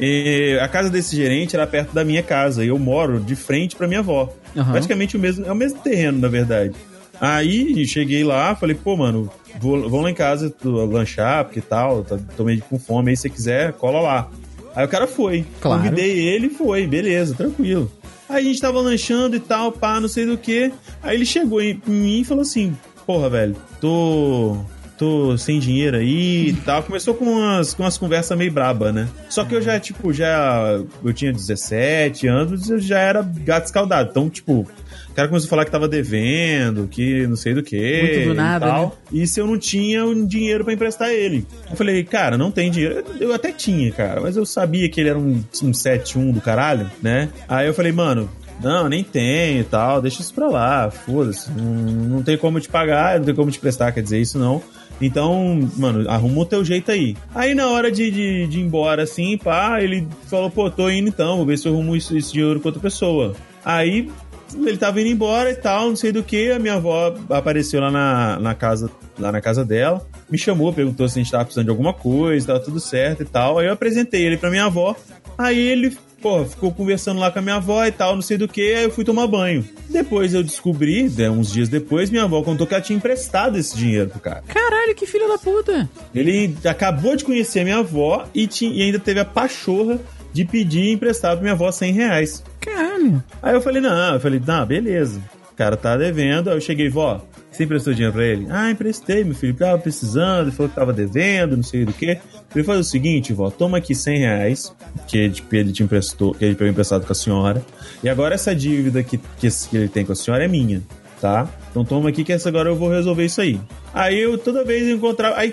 E a casa desse gerente era perto da minha casa e eu moro de frente pra minha avó. Aham. Praticamente o mesmo, é o mesmo terreno, na verdade. Aí cheguei lá, falei, pô, mano, vou, vou lá em casa lanchar, porque tal, tá, tô meio com fome, aí se você quiser, cola lá. Aí o cara foi. Claro. Convidei ele e foi, beleza, tranquilo. Aí a gente tava lanchando e tal, pá, não sei do que. Aí ele chegou em, em mim e falou assim: Porra, velho, tô. Tô sem dinheiro aí e tal. Começou com umas, com umas conversas meio braba, né? Só que eu já, tipo, já. Eu tinha 17 anos, eu já era gato escaldado. Então, tipo. O cara começou a falar que tava devendo, que não sei do que. Muito do nada, e tal. né? E se eu não tinha um dinheiro pra emprestar ele. Eu falei, cara, não tem dinheiro. Eu até tinha, cara, mas eu sabia que ele era um, um 7-1 do caralho, né? Aí eu falei, mano, não, nem tem e tal, deixa isso pra lá, foda-se. Não, não tem como te pagar, não tem como te prestar, quer dizer, isso não. Então, mano, arruma o teu jeito aí. Aí na hora de, de, de ir embora, assim, pá, ele falou, pô, tô indo então, vou ver se eu arrumo isso, esse dinheiro com outra pessoa. Aí ele tava indo embora e tal, não sei do que. A minha avó apareceu lá na, na casa, lá na casa dela, me chamou, perguntou se a gente tava precisando de alguma coisa, tava tudo certo e tal. Aí eu apresentei ele pra minha avó. Aí ele, pô, ficou conversando lá com a minha avó e tal, não sei do que. Aí eu fui tomar banho. Depois eu descobri, né, uns dias depois, minha avó contou que ela tinha emprestado esse dinheiro pro cara. Caralho, que filho da puta. Ele acabou de conhecer a minha avó e, tinha, e ainda teve a pachorra de pedir emprestado pra minha avó 100 reais. Caralho. Aí eu falei, não, eu falei, não, beleza. O cara tá devendo. Aí eu cheguei, vó, Você emprestou dinheiro pra ele? Ah, emprestei, meu filho. Tava precisando, ele falou que tava devendo, não sei do que. Ele falou o seguinte, vó, toma aqui 100 reais, que ele, te emprestou, que ele pegou emprestado com a senhora. E agora essa dívida que, que, que ele tem com a senhora é minha, tá? Então toma aqui que essa agora eu vou resolver isso aí. Aí eu toda vez eu encontrava. Aí,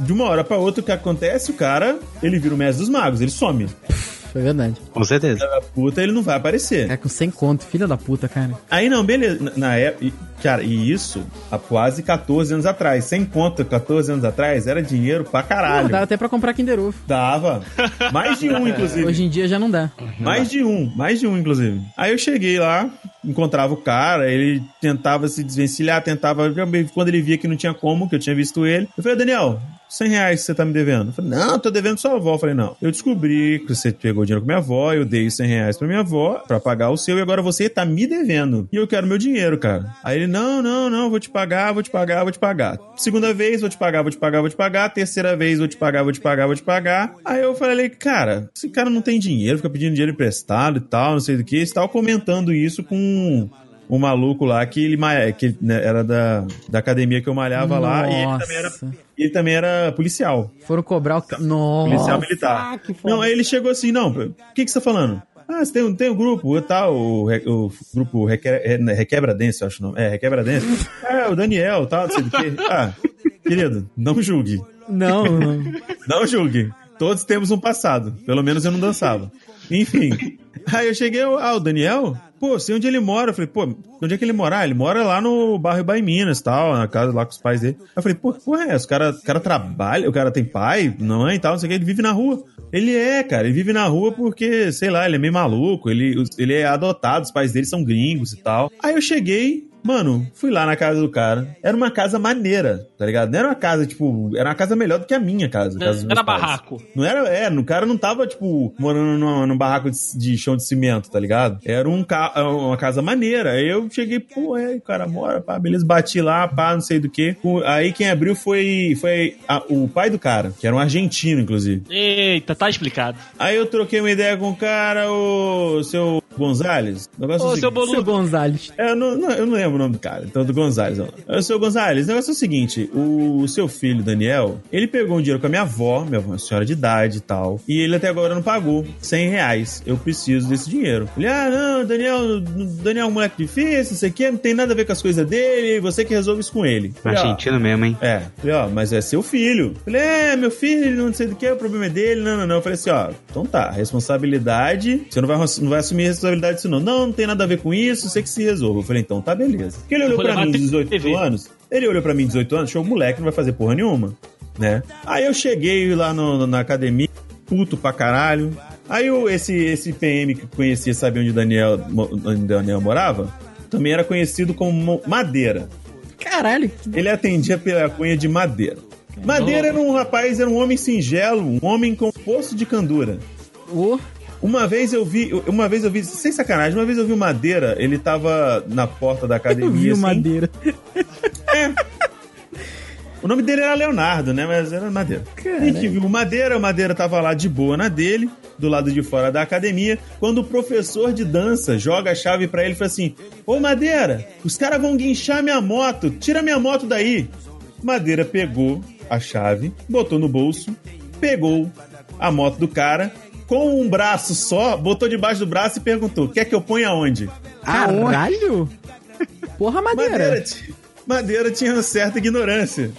de uma hora pra outra, o que acontece? O cara, ele vira o mestre dos magos, ele some. Foi verdade. Com certeza. Da puta, ele não vai aparecer. É com 100 conto, filha da puta, cara. Aí não, beleza. Na- Na época. Cara, e isso há quase 14 anos atrás. Sem conta, 14 anos atrás, era dinheiro pra caralho. Pô, dá até pra comprar Kinder Ovo. Dava. Mais de um, inclusive. Hoje em dia já não dá. Mais de um, mais de um, inclusive. Aí eu cheguei lá, encontrava o cara, ele tentava se desvencilhar, tentava. Quando ele via que não tinha como, que eu tinha visto ele, eu falei, Daniel, 100 reais que você tá me devendo. Eu falei, não, tô devendo sua avó. Eu falei, não. Eu descobri que você pegou dinheiro com minha avó, eu dei 100 reais pra minha avó pra pagar o seu e agora você tá me devendo. E eu quero meu dinheiro, cara. Aí ele, não, não, não, vou te pagar, vou te pagar, vou te pagar. Segunda vez, vou te pagar, vou te pagar, vou te pagar. Terceira vez, vou te pagar, vou te pagar, vou te pagar. Aí eu falei, cara, esse cara não tem dinheiro, fica pedindo dinheiro emprestado e tal, não sei do que. Você tava comentando isso com um maluco lá que ele que né, era da, da academia que eu malhava lá e ele também, era, Nossa. Ele também era policial, Foram cobrar o. Nossa. policial militar. Não, aí ele chegou assim, não, o que, que você tá falando? Ah, você tem, um- tem um grupo tal, o, o grupo Reque, Requebra Dance, eu acho o nome. É, Requebra Dance. é, o Daniel tal, não sei do que. Ah, querido, não julgue. Não, não. Não julgue. Todos temos um passado. Pelo menos eu não dançava. Enfim. Aí eu cheguei, ah, o Daniel? Pô, sei onde ele mora. Eu falei, pô, onde é que ele mora? Ele mora lá no bairro Bahia Minas, tal, na casa lá com os pais dele. Eu falei, pô, porra é essa? O cara, o cara trabalha, o cara tem pai, mãe e tal, não sei o que, ele vive na rua. Ele é, cara, ele vive na rua porque, sei lá, ele é meio maluco, ele, ele é adotado, os pais dele são gringos e tal. Aí eu cheguei, Mano, fui lá na casa do cara. Era uma casa maneira, tá ligado? Não era uma casa, tipo, era uma casa melhor do que a minha casa. casa Era barraco. Não era, é, no cara não tava, tipo, morando num, num barraco de, de chão de cimento, tá ligado? Era um ca, uma casa maneira. Aí eu cheguei, pô, é, o cara mora, pá, beleza, bati lá, pá, não sei do que. Aí quem abriu foi, foi a- o pai do cara, que era um argentino, inclusive. Eita, tá explicado. Aí eu troquei uma ideia com o cara, o seu Gonzalez. O negócio é o Ô, seu seguinte- boludo. Seu Gonzalez. é, eu não, não- eu não lembro o nome do cara, então do Gonzalez. Não. Sou o Gonzalez. O negócio é o seguinte: o seu filho, Daniel, ele pegou um dinheiro com a minha avó, minha avó é uma senhora de idade e tal, e ele até agora não pagou 100 reais. Eu preciso desse dinheiro. Ele, ah, não, Daniel, Daniel é um moleque difícil, isso aqui não tem nada a ver com as coisas dele, você que resolve isso com ele. Falei, ó, Argentino mesmo, hein? é, falei, ó, mas é seu filho. Falei, é, meu filho, não sei do que, o problema é dele. Não, não, não. Eu falei assim, ó, então tá, responsabilidade. Você não vai, não vai assumir a responsabilidade disso, não. Não, não tem nada a ver com isso, você que se resolva. Eu falei, então tá, beleza. Porque ele olhou levar mim, até 18 TV. anos. Ele olhou pra mim, 18 anos, show moleque, não vai fazer porra nenhuma, né? Aí eu cheguei lá no- na academia, puto pra caralho. Aí o- esse, esse PM que eu conhecia, sabia onde o Daniel, onde Daniel morava? Também era conhecido como Madeira. Caralho. Ele atendia pela cunha de Madeira. Madeira era um rapaz, era um homem singelo, um homem com poço de candura. Ô, Uma vez eu vi, uma vez eu vi, sem sacanagem, uma vez eu vi o Madeira, ele tava na porta da academia. eu vi o assim. Madeira. O nome dele era Leonardo, né? Mas era Madeira. A gente viu o Madeira, o Madeira tava lá de boa na dele, do lado de fora da academia, quando o professor de dança joga a chave pra ele e fala assim: Ô Madeira, os caras vão guinchar minha moto, tira minha moto daí. Madeira pegou a chave, botou no bolso, pegou a moto do cara, com um braço só, botou debaixo do braço e perguntou: quer que eu ponha aonde? Caralho. Porra, Madeira. Madeira, Madeira tinha uma certa ignorância,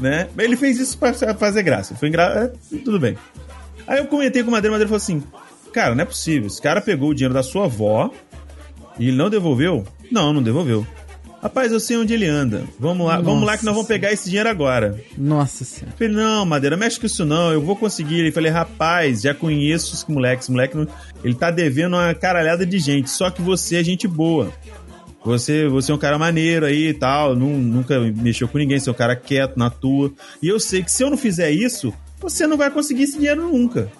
né? Mas Ele fez isso pra fazer graça. Foi engra... é, tudo bem. Aí eu comentei com o Madeira, o Madeira falou assim: Cara, não é possível. Esse cara pegou o dinheiro da sua avó e ele não devolveu? Não, não devolveu. Rapaz, eu sei onde ele anda. Vamos lá, vamos lá que nós vamos pegar esse dinheiro agora. Nossa senhora. Falei, não, Madeira, mexe com isso não, eu vou conseguir. Ele falei, rapaz, já conheço esse moleque, esse moleque, não- ele tá devendo uma caralhada de gente, só que você é gente boa. Você, você é um cara maneiro aí e tal, nu- nunca mexeu com ninguém, você é um cara quieto na tua. E eu sei que se eu não fizer isso, você não vai conseguir esse dinheiro nunca.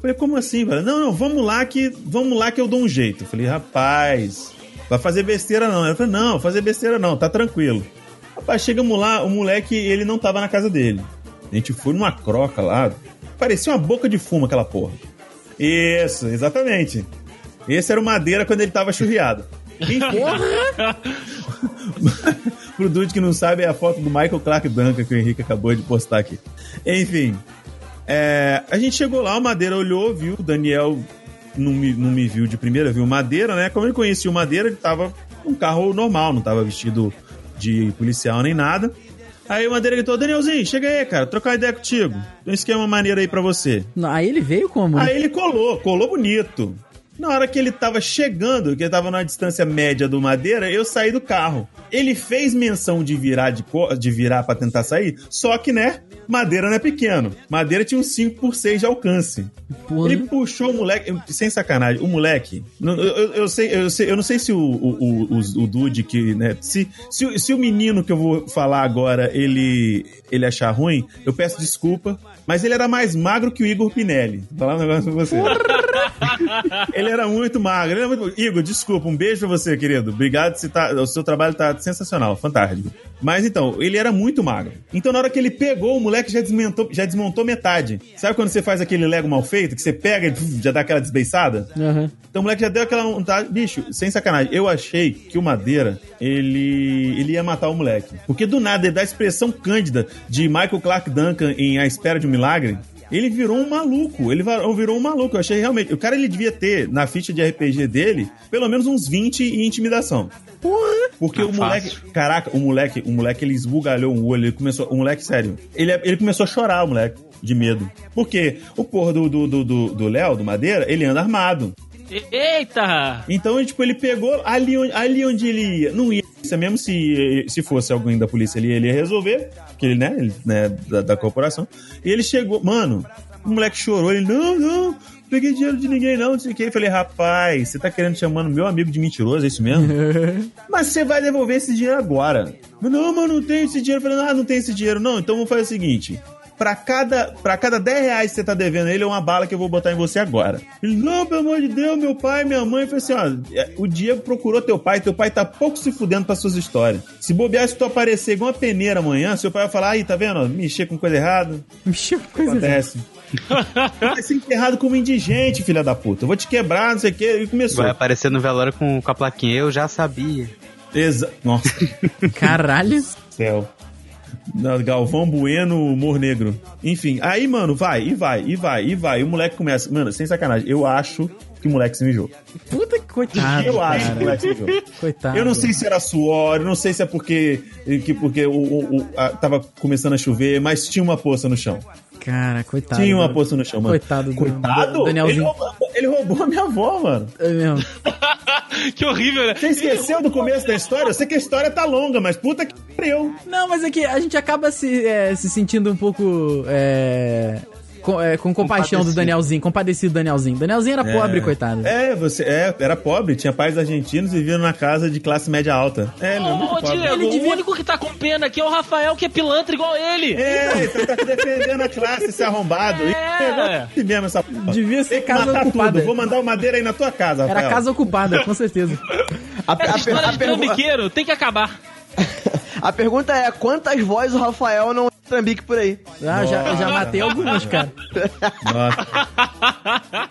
Falei, como assim, velho? Não, não, vamos lá que vamos lá que eu dou um jeito. Falei, rapaz, vai fazer besteira não. Ela falou, não, fazer besteira não, tá tranquilo. Rapaz, chegamos lá, o moleque, ele não tava na casa dele. A gente foi numa croca lá, parecia uma boca de fumo aquela porra. Isso, exatamente. Esse era o Madeira quando ele tava churriado. Enfim, pro Dude que não sabe, é a foto do Michael Clark Duncan que o Henrique acabou de postar aqui. Enfim, é, a gente chegou lá, o Madeira olhou, viu, o Daniel não me, não me viu de primeira, viu Madeira, né? Como ele conhecia o Madeira, ele tava num carro normal, não tava vestido de policial nem nada. Aí o Madeira gritou, Danielzinho, chega aí, cara, trocar ideia contigo. Tem um esquema maneiro aí pra você. Aí ele veio como? né? Aí ele colou, colou bonito. Na hora que ele tava chegando, que ele tava numa distância média do Madeira, eu saí do carro. Ele fez menção de virar de, co- de virar para tentar sair, só que, né, Madeira não é pequeno. Madeira tinha um 5 por 6 de alcance. Porra. Ele puxou o moleque, sem sacanagem, o moleque. Eu, eu- eu sei, eu sei, eu não sei se o, o, o, o, Dude que, né, se, se, o- se o menino que eu vou falar agora ele ele achar ruim, eu peço desculpa, mas ele era mais magro que o Igor Pinelli. Vou falar um negócio pra você. Ele era muito magro. Era muito... Igor, desculpa, um beijo pra você, querido. Obrigado, você tá... o seu trabalho tá sensacional, fantástico. Mas então, ele era muito magro. Então, na hora que ele pegou, o moleque já desmontou, já desmontou metade. Sabe quando você faz aquele Lego mal feito, que você pega e já dá aquela desbeiçada? Aham. Então o moleque já deu aquela vontade. Bicho, sem sacanagem, eu achei que o Madeira, ele, ele ia matar o moleque. Porque do nada, ele dá a expressão cândida de Michael Clark Duncan em A Espera de um Milagre. Ele virou um maluco. Ele virou um maluco. Eu achei realmente. O cara ele devia ter, na ficha de RPG dele, pelo menos uns 20 em intimidação. Porque Ah, o moleque. fácil. Caraca, o moleque, o moleque, ele esbugalhou um olho. Ele começou. O moleque, sério. Ele, ele começou a chorar, o moleque, de medo. Porque o porra do Léo, do, do, do Léo, do Madeira, ele anda armado. Eita! Então, tipo, ele pegou ali onde, ali onde ele ia. Não ia. Isso é mesmo se, se fosse alguém da polícia ali, ele ia resolver. Que ele, né? Ele, né da, da corporação. E ele chegou. Mano, o moleque chorou. Ele, não, não. Peguei dinheiro de ninguém, não, não sei o que. Eu falei, rapaz, você tá querendo chamando meu amigo de mentiroso, é isso mesmo? Mas você vai devolver esse dinheiro agora. Não, mas não tenho esse dinheiro. Eu falei, ah, não tem esse dinheiro, não. Então vamos fazer o seguinte. Pra cada, pra cada 10 reais que você tá devendo ele, é uma bala que eu vou botar em você agora. Ele, não, pelo amor de Deus, meu pai, minha mãe. Eu falei assim, ó, é, o Diego procurou teu pai, teu pai tá pouco se fudendo pra suas histórias. Se bobear, se tu aparecer igual uma peneira amanhã, seu pai vai falar, aí, tá vendo? Mexer com coisa errada. Mexeu com coisa Acontece. Vai ser enterrado como indigente, filha da puta. Eu vou te quebrar, não sei o que. E começou. Vai aparecer no velório com, com a plaquinha. Eu já sabia. Exa Nossa, Caralho. céu. Galvão Bueno, humor negro. Enfim, aí, mano, vai, e vai, e vai, e vai. E o moleque começa. Mano, sem sacanagem, eu acho que o moleque se mijou. Puta que coitado. eu acho que o cara. moleque se mijou. Coitado. Eu não sei se era suor, eu não sei se é porque, que, porque o, o- o- a- tava começando a chover, mas tinha uma poça no chão. Cara, coitado. tinha uma do- poça no chão, mano. Coitado do- Coitado? do Danielzinho. Ele roubou, ele roubou a minha avó, mano. É mesmo. que horrível, né? Você esqueceu do começo da história? Eu sei que a história tá longa, mas puta que pariu. Não, mas é que a gente acaba se, é, se sentindo um pouco. é, com, é, com compaixão do. Danielzinho, compadecido do Danielzinho. Danielzinho era pobre, coitado. É, você é, era pobre, tinha pais argentinos e vivia numa casa de classe média alta. É, ele é muito Ô, pobre. Diego, Ele devia- o único que tá com pena aqui é o Rafael, que é pilantra igual ele. É, você tá defendendo a classe, esse arrombado. E É. esse mesmo essa porra. Devia ser casa matar ocupada. tudo. Vou mandar o madeira aí na tua casa, Era Rafael. casa ocupada, com certeza. A, Essa a, história a de pergu- trambiqueiro tem que acabar. A pergunta é: quantas vozes o Rafael não trambique por aí? Ah, já, já matei algumas, cara. Nossa.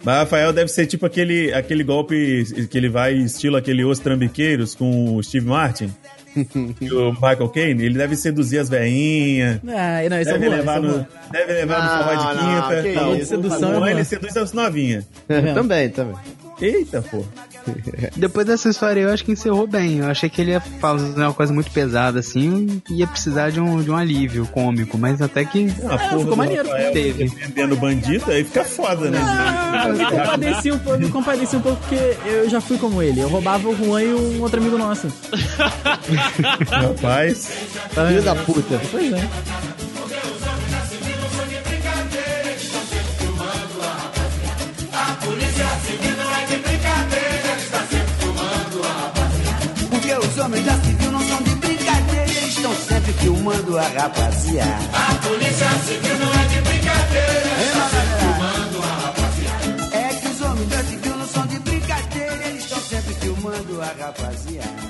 Mas Rafael deve ser tipo aquele, aquele golpe que ele vai estilo aquele Os Trambiqueiros com o Steve Martin. e o Michael Caine, ele deve seduzir as veinhas. Ah, não, isso é Deve bom. levar, isso é no, bom. deve levar no Não, forró de não, quinta. que Não, isso, sedução não, é ele seduz as novinhas. também, também. Eita, pô. Depois dessa história eu acho que encerrou bem. Eu achei que ele ia fazer uma coisa muito pesada assim e ia precisar de um, de um alívio cômico, mas até que A porra ficou maneiro. Rafael Teve. Defendendo bandido, aí fica foda, né? Ah, eu me compadeci um pouco, me compadeci um pouco porque eu já fui como ele. Eu roubava o Juan e um outro amigo nosso. Rapaz. Filho da puta. Pois é. Homens da civil não são de brincadeira, eles estão sempre filmando a rapaziada. A polícia civil não é de brincadeira, filmando a rapaziada. É que os homens da civil não são de brincadeira, eles estão sempre filmando a rapaziada.